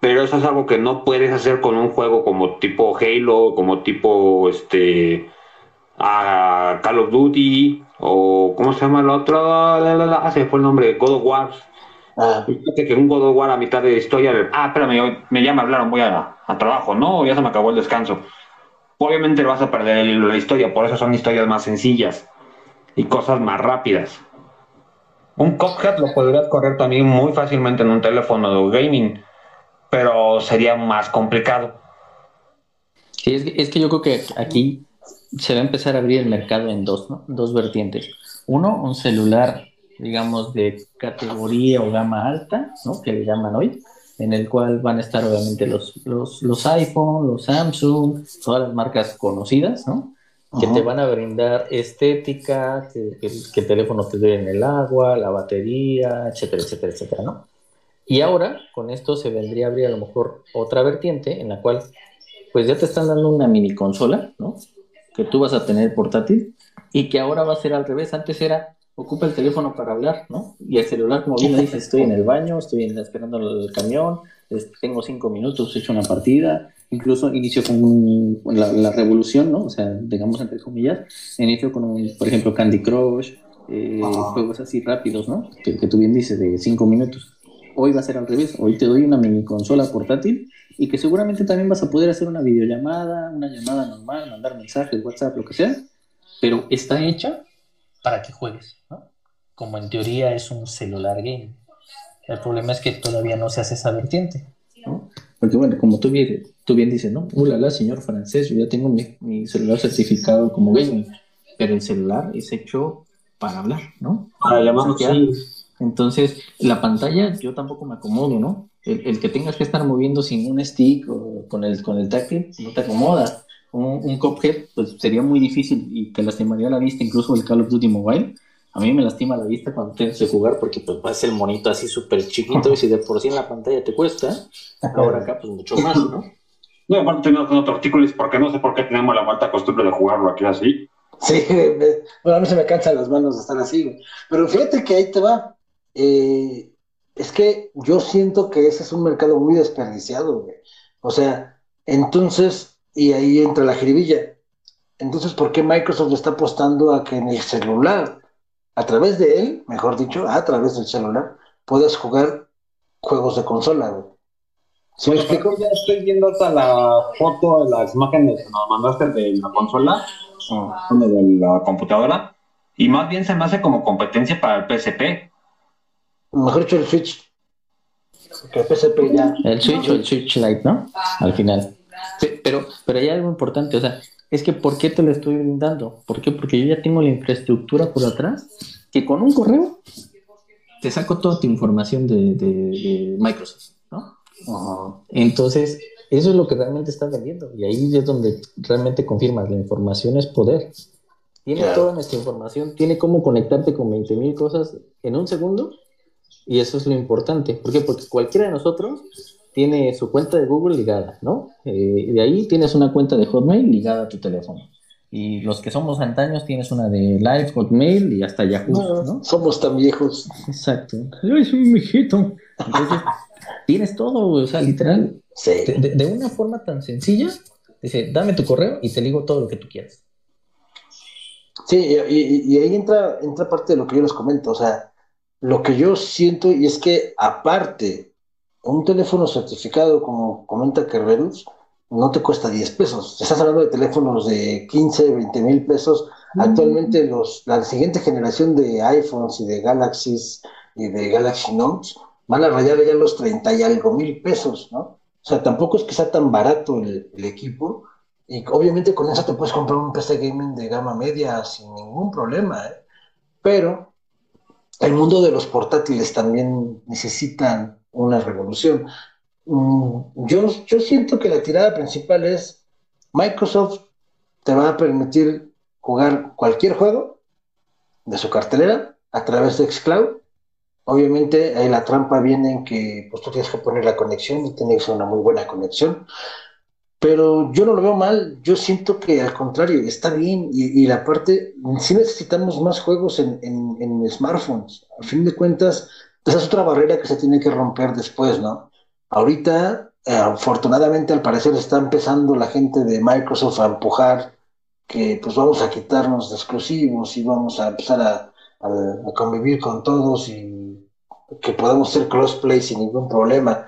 Speaker 2: Pero eso es algo que no puedes hacer con un juego como tipo Halo, como tipo este a Call of Duty o ¿cómo se llama el otro? Ah, se fue el nombre, God of War. Ah. Fíjate que un God of War a mitad de historia, ah, espérame, me llama, hablaron, voy a, a trabajo, no, ya se me acabó el descanso. Obviamente vas a perder la historia, por eso son historias más sencillas y cosas más rápidas. Un Cuphead lo podrías correr también muy fácilmente en un teléfono de gaming, pero sería más complicado.
Speaker 3: Sí, es que, yo creo que aquí se va a empezar a abrir el mercado en dos, ¿no? Dos vertientes. Uno, un celular, digamos, de categoría o gama alta, ¿no? Que le llaman hoy, en el cual van a estar obviamente los, los, los iPhone, los Samsung, todas las marcas conocidas, ¿no? que te van a brindar estética, que, el teléfono te dure en el agua, la batería, etcétera, etcétera, etcétera, ¿no? Y ahora, con esto se vendría a abrir a lo mejor otra vertiente en la cual, pues ya te están dando una mini consola, ¿no? Que tú vas a tener portátil y que ahora va a ser al revés. Antes era, ocupa el teléfono para hablar, ¿no? Y el celular, como bien lo dices, estoy en el baño, estoy esperando el camión, tengo cinco minutos, he hecho una partida, incluso inició con la, revolución, ¿no? O sea, digamos entre comillas, inició con, un, por ejemplo, Candy Crush, eh, juegos así rápidos, ¿no? Que, que, tú bien dices, de cinco minutos. Hoy va a ser al revés, hoy te doy una mini consola portátil y que seguramente también vas a poder hacer una videollamada, una llamada normal, mandar mensajes, WhatsApp, lo que sea, pero está hecha para que juegues, ¿no? Como en teoría es un celular game. El problema es que todavía no se hace esa vertiente, ¿no? Porque bueno, como tú bien, tú bien dices, ¿no? Hola, señor francés, yo ya tengo mi, celular certificado como gaming, pero el celular es hecho para hablar, ¿no?
Speaker 2: Para llamar, sí.
Speaker 3: Entonces, la pantalla yo tampoco me acomodo, ¿no? El, que tengas que estar moviendo sin un stick o con el, con el táctil, no te acomoda. Un, un Cuphead, pues sería muy difícil y te lastimaría la vista, incluso el Call of Duty Mobile a mí me lastima la vista cuando tienes que jugar porque pues va a ser el monito así súper chiquito y si de por sí en la pantalla te cuesta, ahora acá pues mucho más, ¿no? <laughs>
Speaker 2: No, aparte tenemos con otro artículo porque no sé por qué tenemos la malta costumbre de jugarlo aquí así.
Speaker 1: Sí, <laughs> bueno, a mí se me cansan las manos de estar así, Pero fíjate que ahí te va. Eh, es que yo siento que ese es un mercado muy desperdiciado, güey. O sea, entonces, y ahí entra la jiribilla. Entonces, ¿por qué Microsoft está apostando a que en el celular a través de él, mejor dicho, a través del celular, puedes jugar juegos de consola, güey.
Speaker 2: ¿Sí me explico? Ya estoy viendo hasta la foto, las imágenes que nos mandaste de la consola, ah. de la computadora, y más bien se me hace como competencia para el PSP.
Speaker 1: Mejor dicho, el Switch. el PSP ya.
Speaker 3: El Switch o el Switch Lite, ¿no? Al final. pero, pero hay algo importante, o sea, es que ¿por qué te lo estoy brindando? ¿Por qué? Porque yo ya tengo la infraestructura por atrás que con un correo te saco toda tu información de, Microsoft, ¿no? Entonces, eso es lo que realmente estás vendiendo y ahí es donde realmente confirmas, la información es poder. Tiene toda nuestra información, tiene cómo conectarte con 20.000 cosas en un segundo y eso es lo importante. ¿Por qué? Porque cualquiera de nosotros tiene su cuenta de Google ligada, ¿no? Eh, de ahí tienes una cuenta de Hotmail ligada a tu teléfono. Y los que somos antaños tienes una de Live, Hotmail y hasta Yahoo, ¿no?
Speaker 1: Somos tan viejos.
Speaker 3: Exacto. Yo soy un mijito. Entonces, tienes todo, o sea, literal. Sí. De, una forma tan sencilla, dice, dame tu correo y te digo todo lo que tú quieras.
Speaker 1: Sí, y, ahí entra, entra parte de lo que yo les comento, o sea, lo que yo siento y es que aparte, un teléfono certificado, como comenta Kerberus, no te cuesta 10 pesos. Estás hablando de teléfonos de 15, 20 mil pesos. Mm. Actualmente los, la siguiente generación de iPhones y de Galaxies y de Galaxy Notes van a rayar ya los 30 y algo mil pesos, ¿no? O sea, tampoco es que sea tan barato el, el equipo, y obviamente con eso te puedes comprar un PC gaming de gama media sin ningún problema, ¿eh? Pero el mundo de los portátiles también necesitan una revolución. Mm, yo, yo siento que la tirada principal es Microsoft te va a permitir jugar cualquier juego de su cartelera a través de Xcloud. Obviamente ahí la trampa viene en que pues, tú tienes que poner la conexión y tiene una muy buena conexión pero yo no lo veo mal, yo siento que al contrario, está bien y, la parte, sí necesitamos más juegos en, en, smartphones, a fin de cuentas, esa es otra barrera que se tiene que romper después, ¿no? Ahorita, eh, afortunadamente, al parecer está empezando la gente de Microsoft a empujar que pues vamos a quitarnos de exclusivos y vamos a empezar a, a convivir con todos y que podamos hacer crossplay sin ningún problema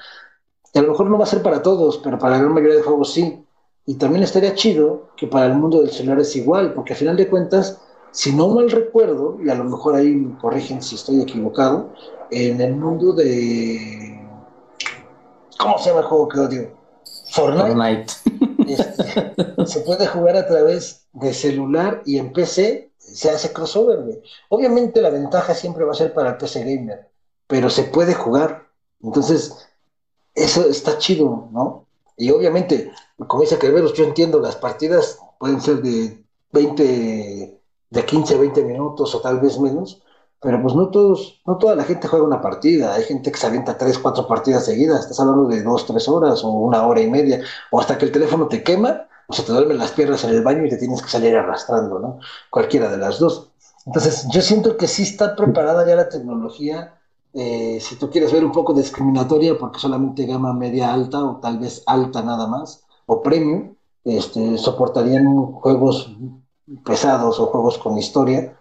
Speaker 1: a lo mejor no va a ser para todos, pero para la gran mayoría de juegos sí. Y también estaría chido que para el mundo del celular es igual, porque a final de cuentas, si no mal recuerdo, y a lo mejor ahí me corrigen si estoy equivocado, en el mundo de... ¿Cómo se llama el juego que odio? Fortnite. Este, se puede jugar a través de celular y en PC se hace crossover. Obviamente la ventaja siempre va a ser para el PC gamer, pero se puede jugar. Entonces, eso está chido, ¿no? Y obviamente, como dice Kerberos, yo entiendo, las partidas pueden ser de 20, de 15 a 20 minutos o tal vez menos, pero pues no todos, no toda la gente juega una partida, hay gente que se avienta 3, 4 partidas seguidas, estás hablando de 2, 3 horas o una hora y media, o hasta que el teléfono te quema, o se te duermen las piernas en el baño y te tienes que salir arrastrando, ¿no? Cualquiera de las dos. Entonces, yo siento que sí está preparada ya la tecnología eh, si tú quieres ver un poco discriminatoria, porque solamente gama media alta o tal vez alta nada más, o premium, este, soportarían juegos pesados o juegos con historia,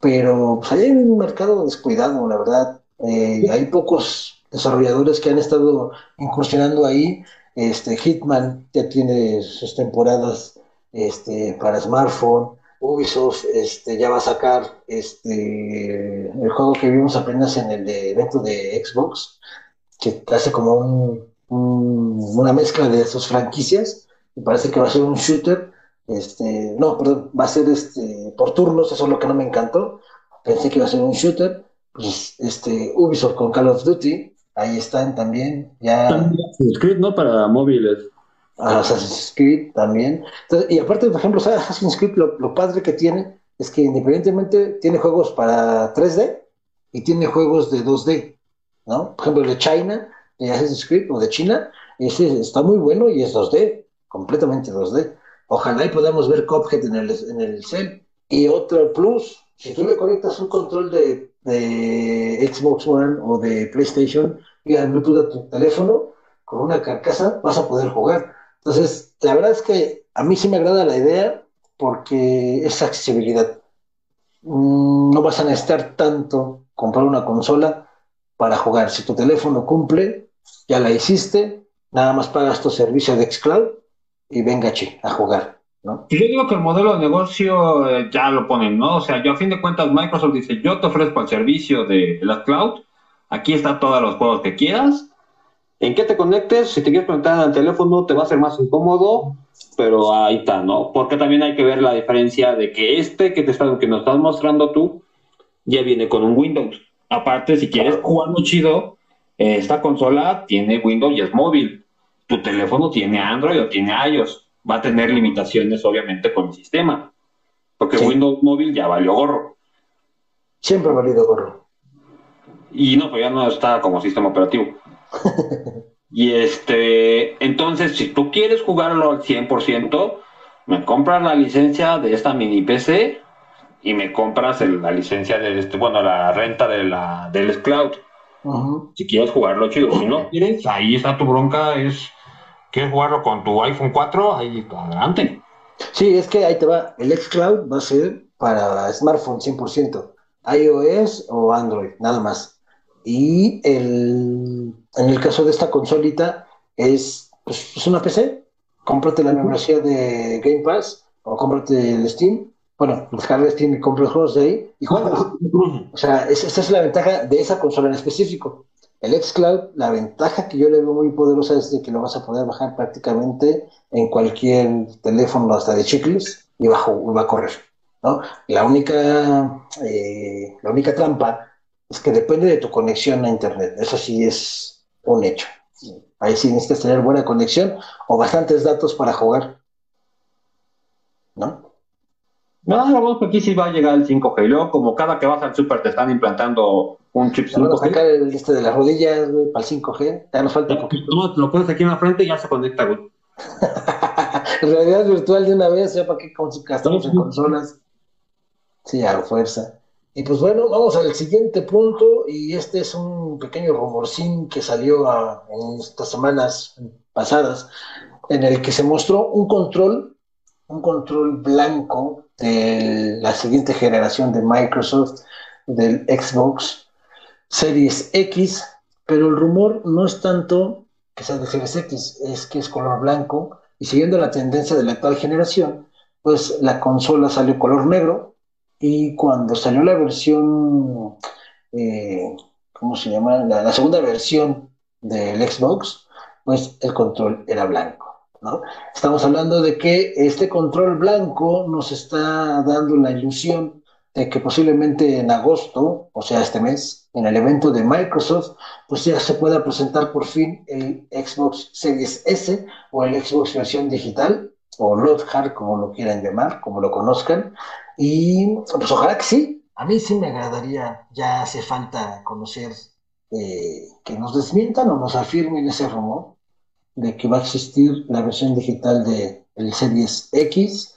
Speaker 1: pero pues, hay un mercado descuidado, la verdad. Eh, hay pocos desarrolladores que han estado incursionando ahí. Este, Hitman ya tiene sus temporadas este, para smartphone. Ubisoft este, ya va a sacar este, el juego que vimos apenas en el evento de Xbox, que hace como un, una mezcla de sus franquicias, y parece que va a ser un shooter, este, no, perdón, va a ser este, por turnos, eso es lo que no me encantó, pensé que iba a ser un shooter, pues este, Ubisoft con Call of Duty, ahí están también, ya...
Speaker 2: También, ¿no? Para móviles.
Speaker 1: Assassin's Creed también. y aparte, por ejemplo, Assassin's Creed lo, padre que tiene es que independientemente tiene juegos para 3D y tiene juegos de 2D, ¿no? Por ejemplo, el de China, de Assassin's Creed o de China, ese está muy bueno y es 2D, completamente 2D. Ojalá y podamos ver Cophead en el, en el cel. Y otro plus, si tú le conectas un control de, de Xbox One o de PlayStation y al Bluetooth a tu teléfono, con una carcasa vas a poder jugar. Entonces, la verdad es que a mí sí me agrada la idea porque es accesibilidad. Mm, no vas a necesitar tanto comprar una consola para jugar. Si tu teléfono cumple, ya la hiciste, nada más pagas tu servicio de Xcloud y venga, chi, a jugar. ¿no?
Speaker 2: Yo digo que el modelo de negocio eh, ya lo ponen, ¿no? O sea, yo a fin de cuentas Microsoft dice, yo te ofrezco el servicio de la cloud, aquí están todos los juegos que quieras, en qué te conectes, si te quieres conectar al teléfono te va a ser más incómodo, pero ahí está, ¿no? Porque también hay que ver la diferencia de que este que te está, que nos estás mostrando tú ya viene con un Windows. Aparte, si quieres jugarlo chido, esta consola tiene Windows y es móvil. Tu teléfono tiene Android o tiene iOS. Va a tener limitaciones, obviamente, con el sistema. Porque Windows móvil ya valió gorro.
Speaker 1: Siempre ha valido gorro.
Speaker 2: Y no, pues ya no está como sistema operativo. <laughs> y este, entonces, si tú quieres jugarlo al 100%, me compras la licencia de esta mini PC y me compras la licencia de este, bueno, la renta de la, del Cloud. Si quieres jugarlo chido, si no quieres, ahí está tu bronca, es, ¿quieres jugarlo con tu iPhone 4? Ahí, adelante.
Speaker 1: Sí, es que ahí te va, el xCloud va a ser para smartphone 100%, iOS o Android, nada más. Y el, en el caso de esta consolita es, pues, es una PC, cómprate la membresía de Game Pass o cómprate el Steam bueno, descarga Steam y compra los juegos de ahí y juega. o sea, esa es la ventaja de esa consola en específico. El xCloud, la ventaja que yo le veo muy poderosa es de que lo vas a poder bajar prácticamente en cualquier teléfono hasta de chicles y va, va a correr. ¿no? La, única, eh, la única trampa es que depende de tu conexión a Internet. Eso sí es un hecho. Ahí sí necesitas tener buena conexión o bastantes datos para jugar. ¿No?
Speaker 2: No, vamos aquí sí va a llegar el 5G. Y luego, como cada que vas al super te están implantando un chip
Speaker 1: 5G. sacar el este de las rodillas, para el 5G. Ya nos falta.
Speaker 2: Tú lo pones aquí en la frente y ya se conecta, güey. <laughs>
Speaker 1: Realidad virtual de una vez, ya para qué gastamos en consolas. Sí, a fuerza. Y pues bueno, vamos al siguiente punto. Y este es un pequeño rumorcín que salió en estas semanas pasadas, en el que se mostró un control, un control blanco de la siguiente generación de Microsoft, del Xbox Series X, pero el rumor no es tanto que sea de Series X, es que es color blanco y siguiendo la tendencia de la actual generación, pues la consola salió color negro y cuando salió la versión, eh, ¿cómo se llama? la segunda versión del Xbox, pues el control era blanco. Estamos hablando de que este control blanco nos está dando la ilusión de que posiblemente en agosto, o sea, este mes, en el evento de Microsoft, pues ya se pueda presentar por fin el Xbox Series S o el Xbox versión digital, o Hard, como lo quieran llamar, como lo conozcan. Y pues ojalá que sí, a mí sí me agradaría, ya hace falta conocer, eh, que nos desmientan o nos afirmen ese rumor de que va a existir la versión digital de Series X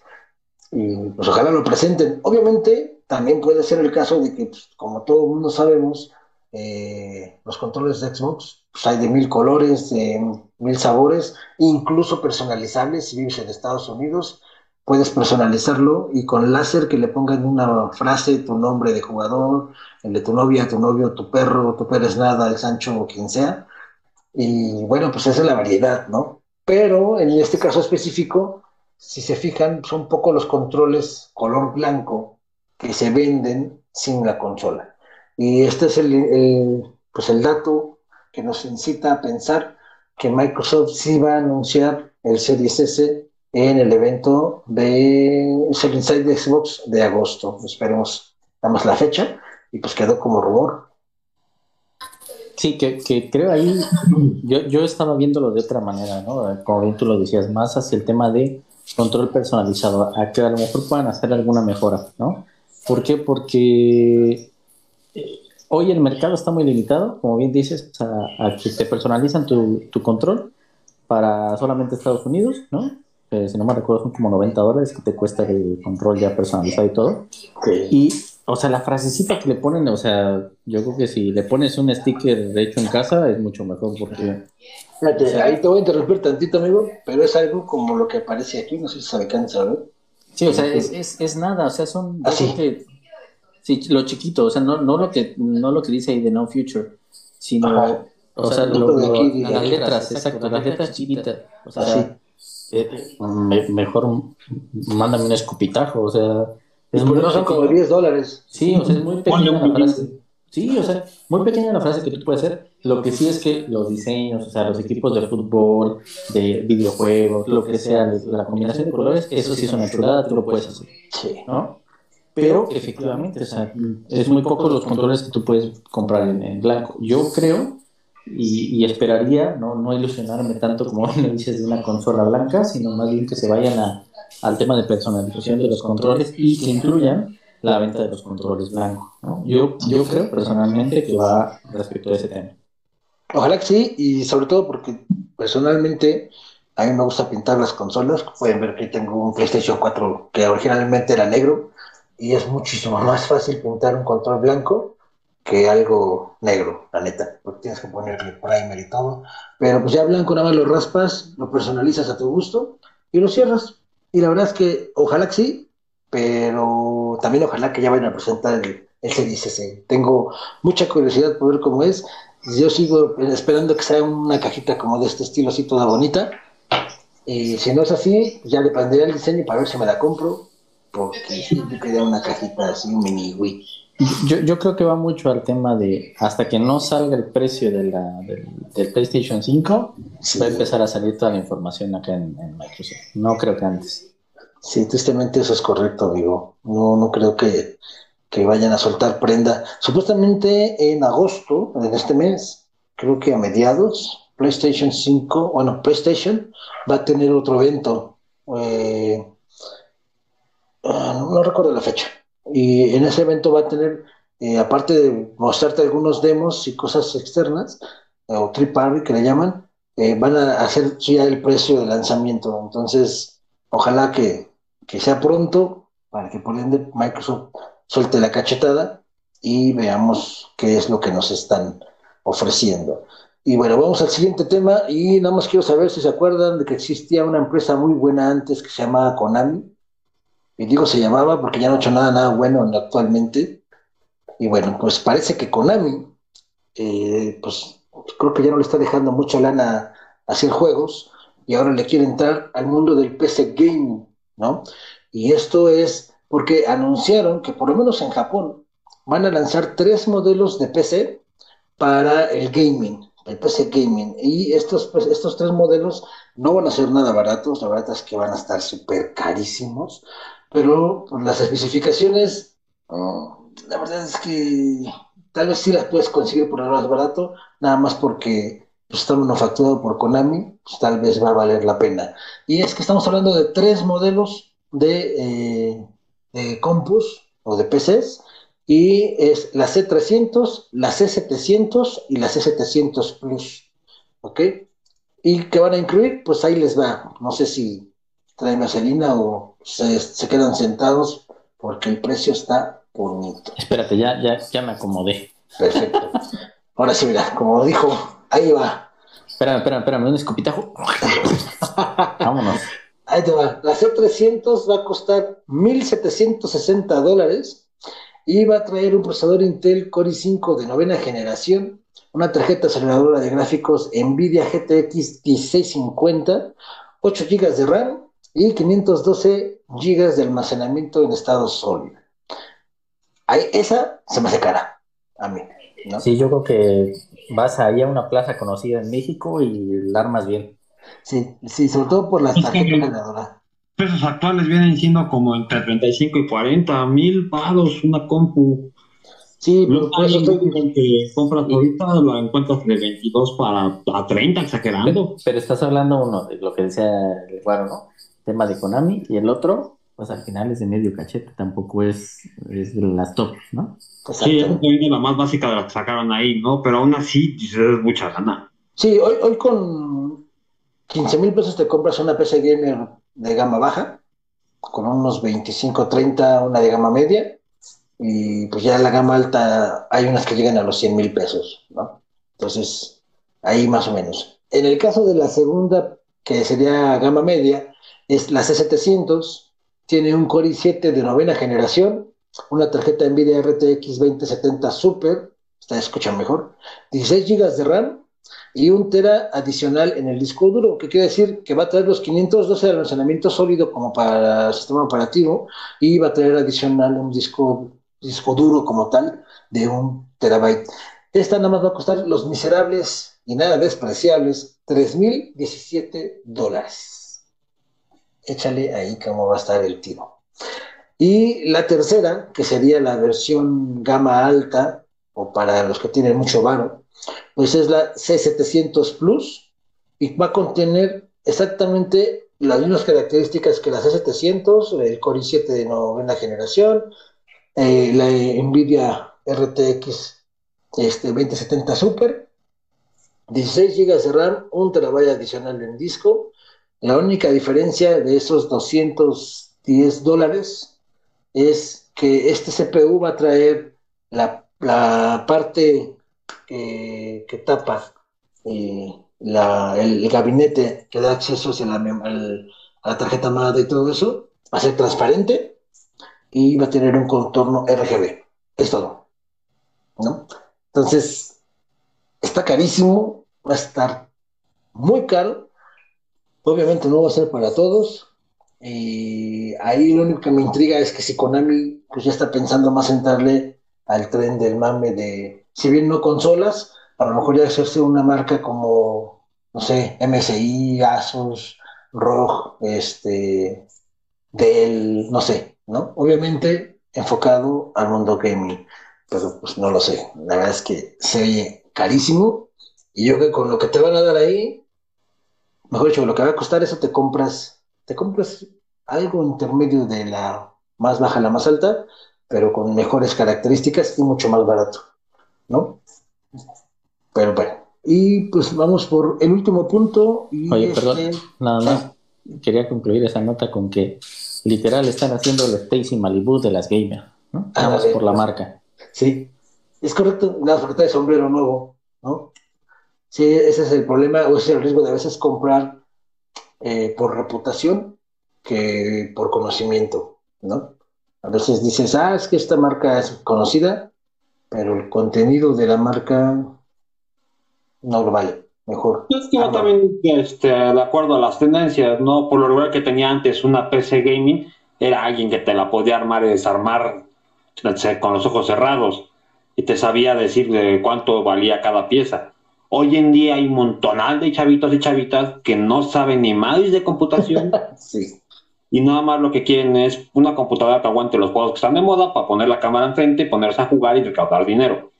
Speaker 1: y pues ojalá lo presenten. Obviamente también puede ser el caso de que, pues, como todo el mundo sabemos, eh, los controles de Xbox pues, hay de mil colores, de mil sabores, incluso personalizables. Si vives en Estados Unidos, puedes personalizarlo y con láser que le pongan una frase, tu nombre de jugador, el de tu novia, tu novio, tu perro, tu perro nada, el Sancho o quien sea y bueno, pues esa es la variedad, ¿no? Pero en este caso específico, si se fijan, son poco los controles color blanco que se venden sin la consola. Y este es el, pues el dato que nos incita a pensar que Microsoft sí va a anunciar el Series S en el evento de Series de Xbox de agosto. Esperemos, damos la fecha y pues quedó como rumor.
Speaker 3: Sí, que, creo ahí, yo, yo estaba viéndolo de otra manera, ¿no? Como bien tú lo decías, más hacia el tema de control personalizado, a que a lo mejor puedan hacer alguna mejora, ¿no? ¿Por qué? Porque eh, hoy el mercado está muy limitado, como bien dices, a, que te personalizan tu, tu, control para solamente Estados Unidos, ¿no? Eh, si no me recuerdo, son como 90 dólares que te cuesta el control ya personalizado y todo. Y o sea, la frasecita que le ponen, o sea, yo creo que si le pones un sticker de hecho en casa es mucho mejor porque...
Speaker 1: Fíjate, ahí te voy a interrumpir tantito, amigo, pero es algo como lo que aparece aquí, no sé si se alcanza a ver.
Speaker 3: Sí, o sea, es, es, es nada, o sea, son... Así. Que, sí, lo chiquito, o sea, no, no, lo que, no lo que dice ahí de No Future, sino... O, sea, las letras, exacto, las letras chiquitas. O sea, eh, mejor mándame un escupitajo, o sea
Speaker 1: es no son como 10 dólares.
Speaker 3: Sí, o sea, es muy pequeña la frase. Sí, o sea, muy pequeña la frase que tú puedes hacer. Lo que sí es que los diseños, o sea, los equipos de fútbol, de videojuegos, lo que sea, la combinación de colores, eso sí es una chulada, tú lo puedes hacer. Sí. ¿No? Pero efectivamente, o sea, es muy poco los controles que tú puedes comprar en, blanco. Yo creo y, esperaría no, no ilusionarme tanto como <laughs> me dices de una consola blanca, sino más bien que se vayan a, al tema de personalización de los controles y que incluyan la venta de los controles blancos. Yo, yo creo personalmente que va respecto a ese tema.
Speaker 1: Ojalá que sí, y sobre todo porque personalmente a mí me gusta pintar las consolas. Pueden ver que tengo un PlayStation 4 que originalmente era negro y es muchísimo más fácil pintar un control blanco que algo negro, la neta, porque tienes que ponerle primer y todo. Pero pues ya blanco nada más lo raspas, lo personalizas a tu gusto y lo cierras. Y la verdad es que ojalá que sí, pero también ojalá que ya vayan a presentar el, el Series Tengo mucha curiosidad por ver cómo es. Yo sigo esperando que sea una cajita como de este estilo, así toda bonita. Y si no es así, ya le pondré el diseño para ver si me la compro, porque yo quería una cajita así, un mini Wii.
Speaker 3: Yo, yo creo que va mucho al tema de hasta que no salga el precio de la, del, PlayStation 5, va a empezar a salir toda la información acá en, en Microsoft. No creo que antes.
Speaker 1: Sí, tristemente eso es correcto, digo. No, no creo que, vayan a soltar prenda. Supuestamente en agosto, en este mes, creo que a mediados, PlayStation 5, bueno, PlayStation va a tener otro evento. Eh, ah, no, recuerdo la fecha. Y en ese evento va a tener, eh, aparte de mostrarte algunos demos y cosas externas, o trip que le llaman, eh, van a hacer ya el precio de lanzamiento. Entonces, ojalá que, que sea pronto para que por ende Microsoft suelte la cachetada y veamos qué es lo que nos están ofreciendo. Y bueno, vamos al siguiente tema y nada más quiero saber si se acuerdan de que existía una empresa muy buena antes que se llamaba Konami. Y digo se llamaba porque ya no ha hecho nada, nada bueno actualmente. Y bueno, pues parece que Konami, eh, pues creo que ya no le está dejando mucha lana hacer juegos y ahora le quiere entrar al mundo del PC Gaming. ¿no? Y esto es porque anunciaron que por lo menos en Japón van a lanzar tres modelos de PC para el gaming, el PC gaming. Y estos, pues, estos tres modelos no van a ser nada baratos, la verdad es que van a estar súper carísimos, pero las especificaciones, la verdad es que tal vez sí las puedes conseguir por lo más barato, nada más porque pues, está manufacturado por Konami, pues, tal vez va a valer la pena. Y es que estamos hablando de tres modelos de, eh, de compus o de PCs, y es la C300, la C700 y la C700 Plus. ¿Ok? ¿Y qué van a incluir? Pues ahí les va. No sé si traen vaselina o se, se quedan sentados porque el precio está bonito.
Speaker 3: Espérate, ya, ya, ya me acomodé.
Speaker 1: Perfecto. Ahora sí, mira, como dijo Ahí va.
Speaker 3: Espérame, espérame, espérame, un escupitajo. <laughs> Vámonos.
Speaker 1: Ahí te va. La C300 va a costar 1.760 dólares y va a traer un procesador Intel Core i5 de novena generación, una tarjeta aceleradora de gráficos NVIDIA GTX 1650, 8 GB de RAM y 512 GB de almacenamiento en estado sólido. Ahí, esa se me hace cara a mí.
Speaker 3: Sí, yo creo que vas ahí a una plaza conocida en México y la armas bien.
Speaker 1: Sí, sí, sobre todo por las tarjetas
Speaker 2: ganadoras. Pesos actuales vienen siendo como entre 35 y 40 mil palos una compu.
Speaker 1: Sí, pero por eso estoy...
Speaker 2: que compras ahorita la encuentras de 22 para a 30, exagerando.
Speaker 3: Pero, estás hablando uno de lo que decía el Guaro, ¿no? Tema de Konami y el otro, pues al final es de medio cachete, tampoco es, es de las top, ¿no?
Speaker 2: Sí, es la más básica de las que sacaron ahí, ¿no? Pero aún así es mucha gana.
Speaker 1: Sí, hoy, hoy con 15 mil pesos te compras una PC Gamer de gama baja, con unos 25, 30, una de gama media, y pues ya la gama alta hay unas que llegan a los 100 mil pesos, ¿no? Entonces, ahí más o menos. En el caso de la segunda, que sería gama media, es la C700, tiene un Core i7 de novena generación, una tarjeta NVIDIA RTX 2070 Super, está escucha mejor, 16 GB de RAM y un tera adicional en el disco duro, que quiere decir que va a traer los 512 de almacenamiento sólido como para el sistema operativo y va a traer adicional un disco disco duro como tal de un terabyte. Esta nada más va a costar los miserables y nada despreciables 3.017 dólares. Échale ahí cómo va a estar el tiro. Y la tercera, que sería la versión gama alta, o para los que tienen mucho varo, pues es la C700 Plus y va a contener exactamente las mismas características que la C700, el Core i7 de novena generación, eh, la Nvidia RTX este, 2070 Super, 16 GB de RAM, un terabyte adicional en disco. La única diferencia de esos 210 dólares es que este CPU va a traer la, parte eh, que tapa eh, el, gabinete que da acceso a la, a la tarjeta madre y todo eso, va a ser transparente y va a tener un contorno RGB. Es todo. ¿no? Entonces, está carísimo, va a estar muy caro. Obviamente no va a ser para todos. Y ahí lo único que me intriga es que si Konami pues ya está pensando más entrarle al tren del mame de, si bien no consolas, a lo mejor ya hacerse una marca como, no sé, MSI, Asus, ROG, este, Dell, no sé, ¿no? Obviamente enfocado al mundo gaming pero pues no lo sé. La verdad es que se oye carísimo y yo creo que con lo que te van a dar ahí, mejor dicho, lo que va a costar eso te compras, te compras algo intermedio de la más baja a la más alta, pero con mejores características y mucho más barato, ¿no? Pero bueno, y pues vamos por el último punto. Y
Speaker 3: Oye, perdón, nada más. Quería concluir esa nota con que literal están haciendo el Stacy Malibu de las gamers, ¿no? Vamos por la marca.
Speaker 1: Sí, es correcto, la oferta de sombrero nuevo, ¿no? Sí, ese es el problema, o ese es el riesgo de a veces comprar eh, por reputación que por conocimiento, ¿no? A veces dices, ah, es que esta marca es conocida, pero el contenido de la marca no lo vale. Mejor.
Speaker 2: Es que también, este, de acuerdo a las tendencias, ¿no? Por lo regular que tenía antes una PC gaming, era alguien que te la podía armar y desarmar con los ojos cerrados y te sabía decir de cuánto valía cada pieza. Hoy en día hay un montonal de chavitos y chavitas que no saben ni más de computación. <laughs> Y nada más lo que quieren es una computadora que aguante los juegos que están de moda para poner la cámara enfrente, ponerse a jugar y recaudar dinero.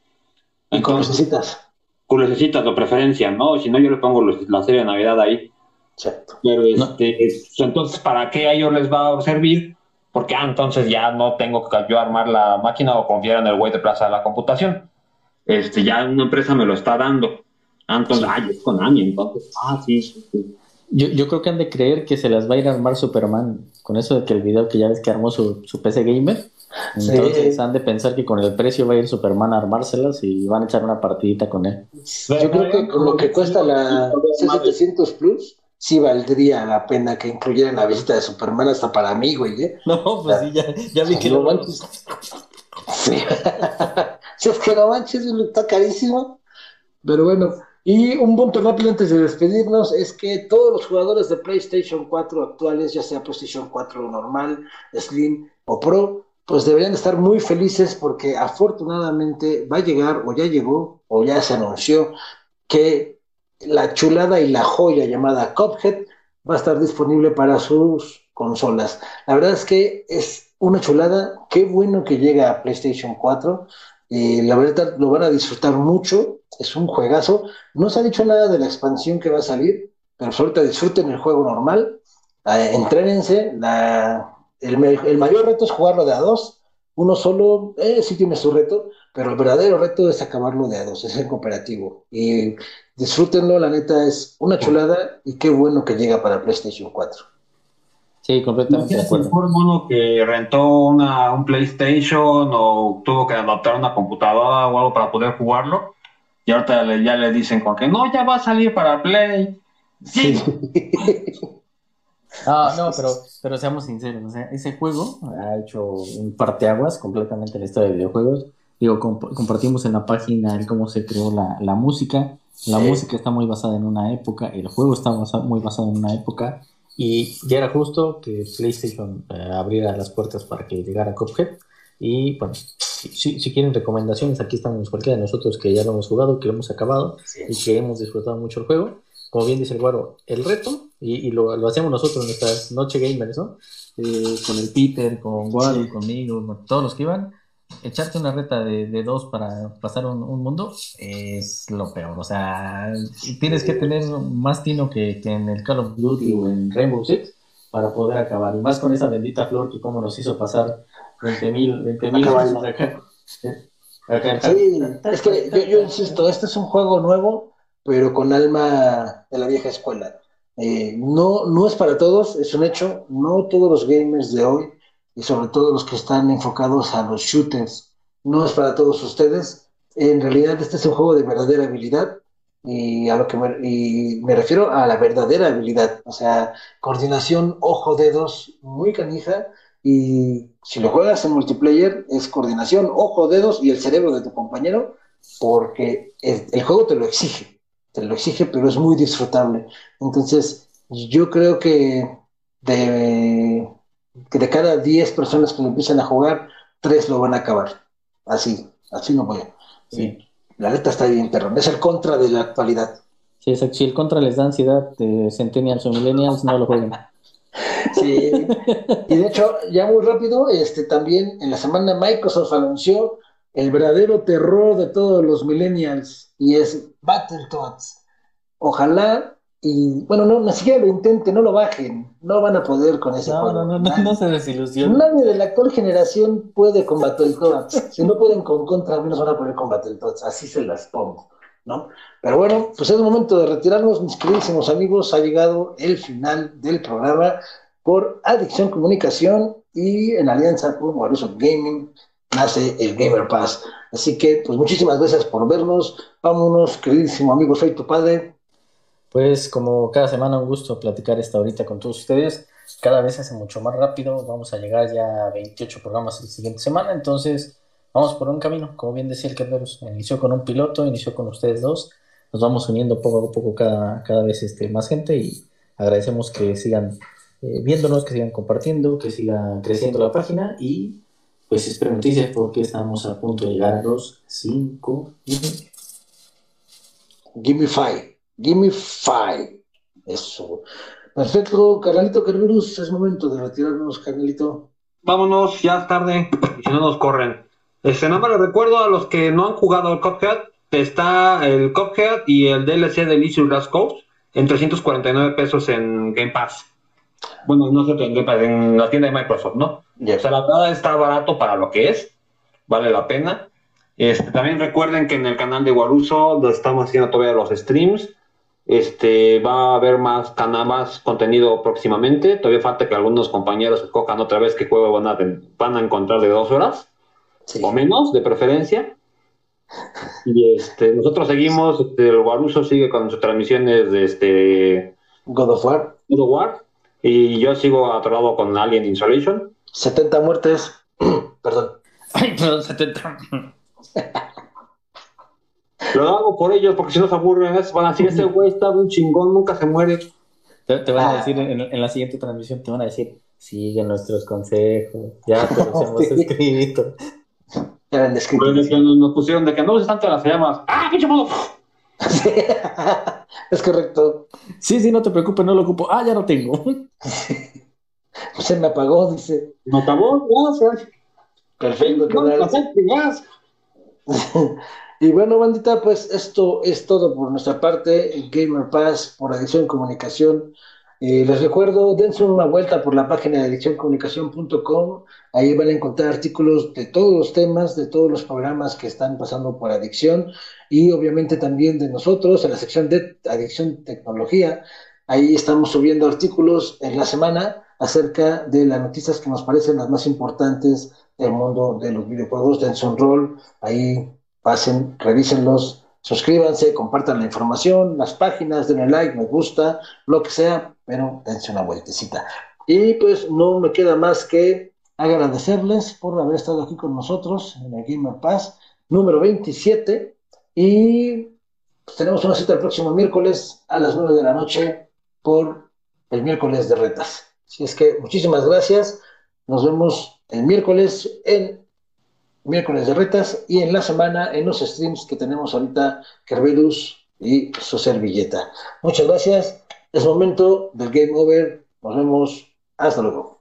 Speaker 1: ¿Y cómo necesitas?
Speaker 2: Tú necesitas, de preferencia, ¿no? Si no, yo le pongo la serie de Navidad ahí. Pero este, entonces, ¿para qué a ellos les va a servir? Porque ah, entonces ya no tengo que yo armar la máquina o confiar en el güey de plaza de la computación. Este, ya una empresa me lo está dando. Ah, entonces, ay, es Konami, entonces, ah, sí, sí,
Speaker 3: Yo, yo, creo que han de creer que se las va a ir a armar Superman con eso de que el video que ya ves que armó su, su PC gamer. Entonces han de pensar que con el precio va a ir Superman a armárselas y van a echar una partidita con él.
Speaker 1: Yo creo que con lo que cuesta la C700 Plus, sí valdría la pena que incluyeran la visita de Superman hasta para mí, güey. ¿eh?
Speaker 3: No, pues sí, ya, ya vi que no manches.
Speaker 1: Sí. <laughs> si es que no manches, está carísimo. Pero bueno, y un punto rápido antes de despedirnos es que todos los jugadores de PlayStation 4 actuales, ya sea PlayStation 4 normal, Slim o Pro, pues deberían estar muy felices porque afortunadamente va a llegar o ya llegó o ya se anunció que la chulada y la joya llamada Cuphead va a estar disponible para sus consolas. La verdad es que es una chulada, qué bueno que llega a PlayStation 4. y la verdad lo van a disfrutar mucho, es un juegazo. No se ha dicho nada de la expansión que va a salir, pero ahorita disfruten el juego normal, eh, entrénense. el, el, mayor reto es jugarlo de a dos, uno solo eh, sí tiene su reto, pero el verdadero reto es acabarlo de a dos, es el cooperativo. Y disfrútenlo, la neta es una chulada y qué bueno que llega para PlayStation 4.
Speaker 3: Sí, completamente de acuerdo.
Speaker 2: Fue uno que rentó una, un PlayStation o tuvo que adaptar una computadora o algo para poder jugarlo. Y ahorita ya le dicen con que no, ya va a salir para Play. Sí.
Speaker 3: Ah, no, pero, pero seamos sinceros, ese juego ha hecho un parteaguas completamente en la historia de videojuegos digo, compartimos en la página el cómo se creó la, la música. La música está muy basada en una época, el juego está muy basado en una época y ya era justo que PlayStation eh, abriera las puertas para que llegara Cuphead y bueno, si, si, quieren recomendaciones, aquí estamos cualquiera de nosotros que ya lo hemos jugado, que lo hemos acabado y que hemos disfrutado mucho el juego. Como bien dice el guaro, el reto, y, lo, lo, hacemos nosotros en nuestras noche gamers, ¿no? Eh, con el Peter, con Guaro, conmigo, con todos los que iban, echarte una reta de, de dos para pasar un, un, mundo es lo peor. O sea, tienes que tener más tino que, que en el Call of Duty o en Rainbow Six para poder acabar. Y más con esa bendita flor que como nos hizo pasar 20 mil 20 mil acá.
Speaker 1: Sí, es que yo, yo, insisto, este es un juego nuevo, pero con alma de la vieja escuela. Eh, no, no es para todos, es un hecho, no todos los gamers de hoy, y sobre todo los que están enfocados a los shooters, no es para todos ustedes. En realidad este es un juego de verdadera habilidad, y a lo que me, y me refiero a la verdadera habilidad, o sea, coordinación ojo-dedos muy canija, y si lo juegas en multiplayer es coordinación ojo-dedos y el cerebro de tu compañero, porque el juego te lo exige te lo exige, pero es muy disfrutable. Entonces, yo creo que de, que de cada 10 personas que lo empiezan a jugar, 3 lo van a acabar. Así, así no voy. Sí. La neta está bien, pero es el contra de la actualidad.
Speaker 3: Sí, Si el contra les da ansiedad de Centennials o Millennials, no lo jueguen. <laughs>
Speaker 1: Sí, y de hecho, ya muy rápido, este también en la semana Microsoft anunció el verdadero terror de todos los millennials y es Battletoads. Ojalá y bueno, no, ni siquiera lo intenten, no lo bajen, no van a poder con ese
Speaker 3: juego. No, no, no, no se desilusionen.
Speaker 1: Nadie de la actual generación puede con Battletoads. si no pueden con Contra, menos van a poder con Battletoads, así se las pongo, ¿no? Pero bueno, pues es momento de retirarnos, mis queridísimos amigos, ha llegado el final del programa por Adicción Comunicación y en alianza con Waruso Gaming nace el Gamer Pass. Así que, pues muchísimas gracias por vernos. Vámonos, queridísimo amigo, soy tu padre.
Speaker 3: Pues como cada semana un gusto platicar esta horita con todos ustedes. Cada vez hace mucho más rápido. Vamos a llegar ya a 28 programas la siguiente semana. Entonces, vamos por un camino. Como bien decía el Kerberos, inició con un piloto, inició con ustedes dos. Nos vamos uniendo poco a poco cada, cada vez este, más gente y agradecemos que sigan eh, viéndonos, que sigan compartiendo, que siga creciendo la página y pues espero noticias porque estamos a punto de llegar a los 5
Speaker 1: Give me five. Give me five. Eso. Perfecto, Carnalito Kerberus, es momento de retirarnos, Carnalito.
Speaker 2: Vámonos, ya es tarde, y si no nos corren. Este, nada más les recuerdo a los que no han jugado el Cuphead, está el Cuphead y el DLC de Elysium Last Coast en 349 pesos en Game Pass. Bueno, no sé, en, la tienda de Microsoft, ¿no? O sea, la verdad está barato para lo que es, vale la pena. Este, también recuerden que en el canal de Waruso lo estamos haciendo todavía los streams. Este, va a haber más, más contenido próximamente. Todavía falta que algunos compañeros escojan otra vez qué juego van a, van a encontrar de dos horas o menos, de preferencia. Y este, nosotros seguimos, este, el Waruso sigue con sus transmisiones de este,
Speaker 1: God of War.
Speaker 2: God of War. Y yo sigo atorado con Alien Insolation.
Speaker 1: 70 muertes. <clears throat> Perdón.
Speaker 3: Ay, perdón, 70. <laughs>
Speaker 2: Lo hago por ellos, porque si no se aburren, van a decir, ese güey está un chingón, nunca se muere.
Speaker 3: Te, van a ah. decir en, la siguiente transmisión, te van a decir, sigue nuestros consejos, ya te los <laughs> hemos escrito.
Speaker 1: Ya ven escrito.
Speaker 2: Pues nos pusieron de que no uses tanto las llamas. ¡Ah, pinche modo! <laughs>
Speaker 1: es correcto.
Speaker 3: Sí, sí, no te preocupes, no lo ocupo. Ah, ya no tengo. <laughs>
Speaker 1: Se me apagó, dice.
Speaker 2: ¿No apagó? Gracias.
Speaker 1: Perfecto, no, y bueno, bandita, pues esto es todo por nuestra parte. Gamer Pass por Adicción Comunicación. Eh, les recuerdo, dense una vuelta por la página de adiccioncomunicación.com. Ahí van a encontrar artículos de todos los temas, de todos los programas que están pasando por adicción y obviamente también de nosotros en la sección de adicción tecnología. Ahí estamos subiendo artículos en la semana acerca de las noticias que nos parecen las más importantes del mundo de los videojuegos. Dense un rol, ahí pasen, revísenlos, suscríbanse, compartan la información, las páginas, denle like, me gusta, lo que sea, pero dense una vueltecita. Y pues no me queda más que agradecerles por haber estado aquí con nosotros en el Gamer Pass número 27 y pues, tenemos una cita el próximo miércoles a las 9 de la noche por el miércoles de retas. Así es que muchísimas gracias. Nos vemos el miércoles en miércoles de retas y en la semana en los streams que tenemos ahorita, Kerberus y su servilleta. Muchas gracias. Es momento del game over. Nos vemos. Hasta luego.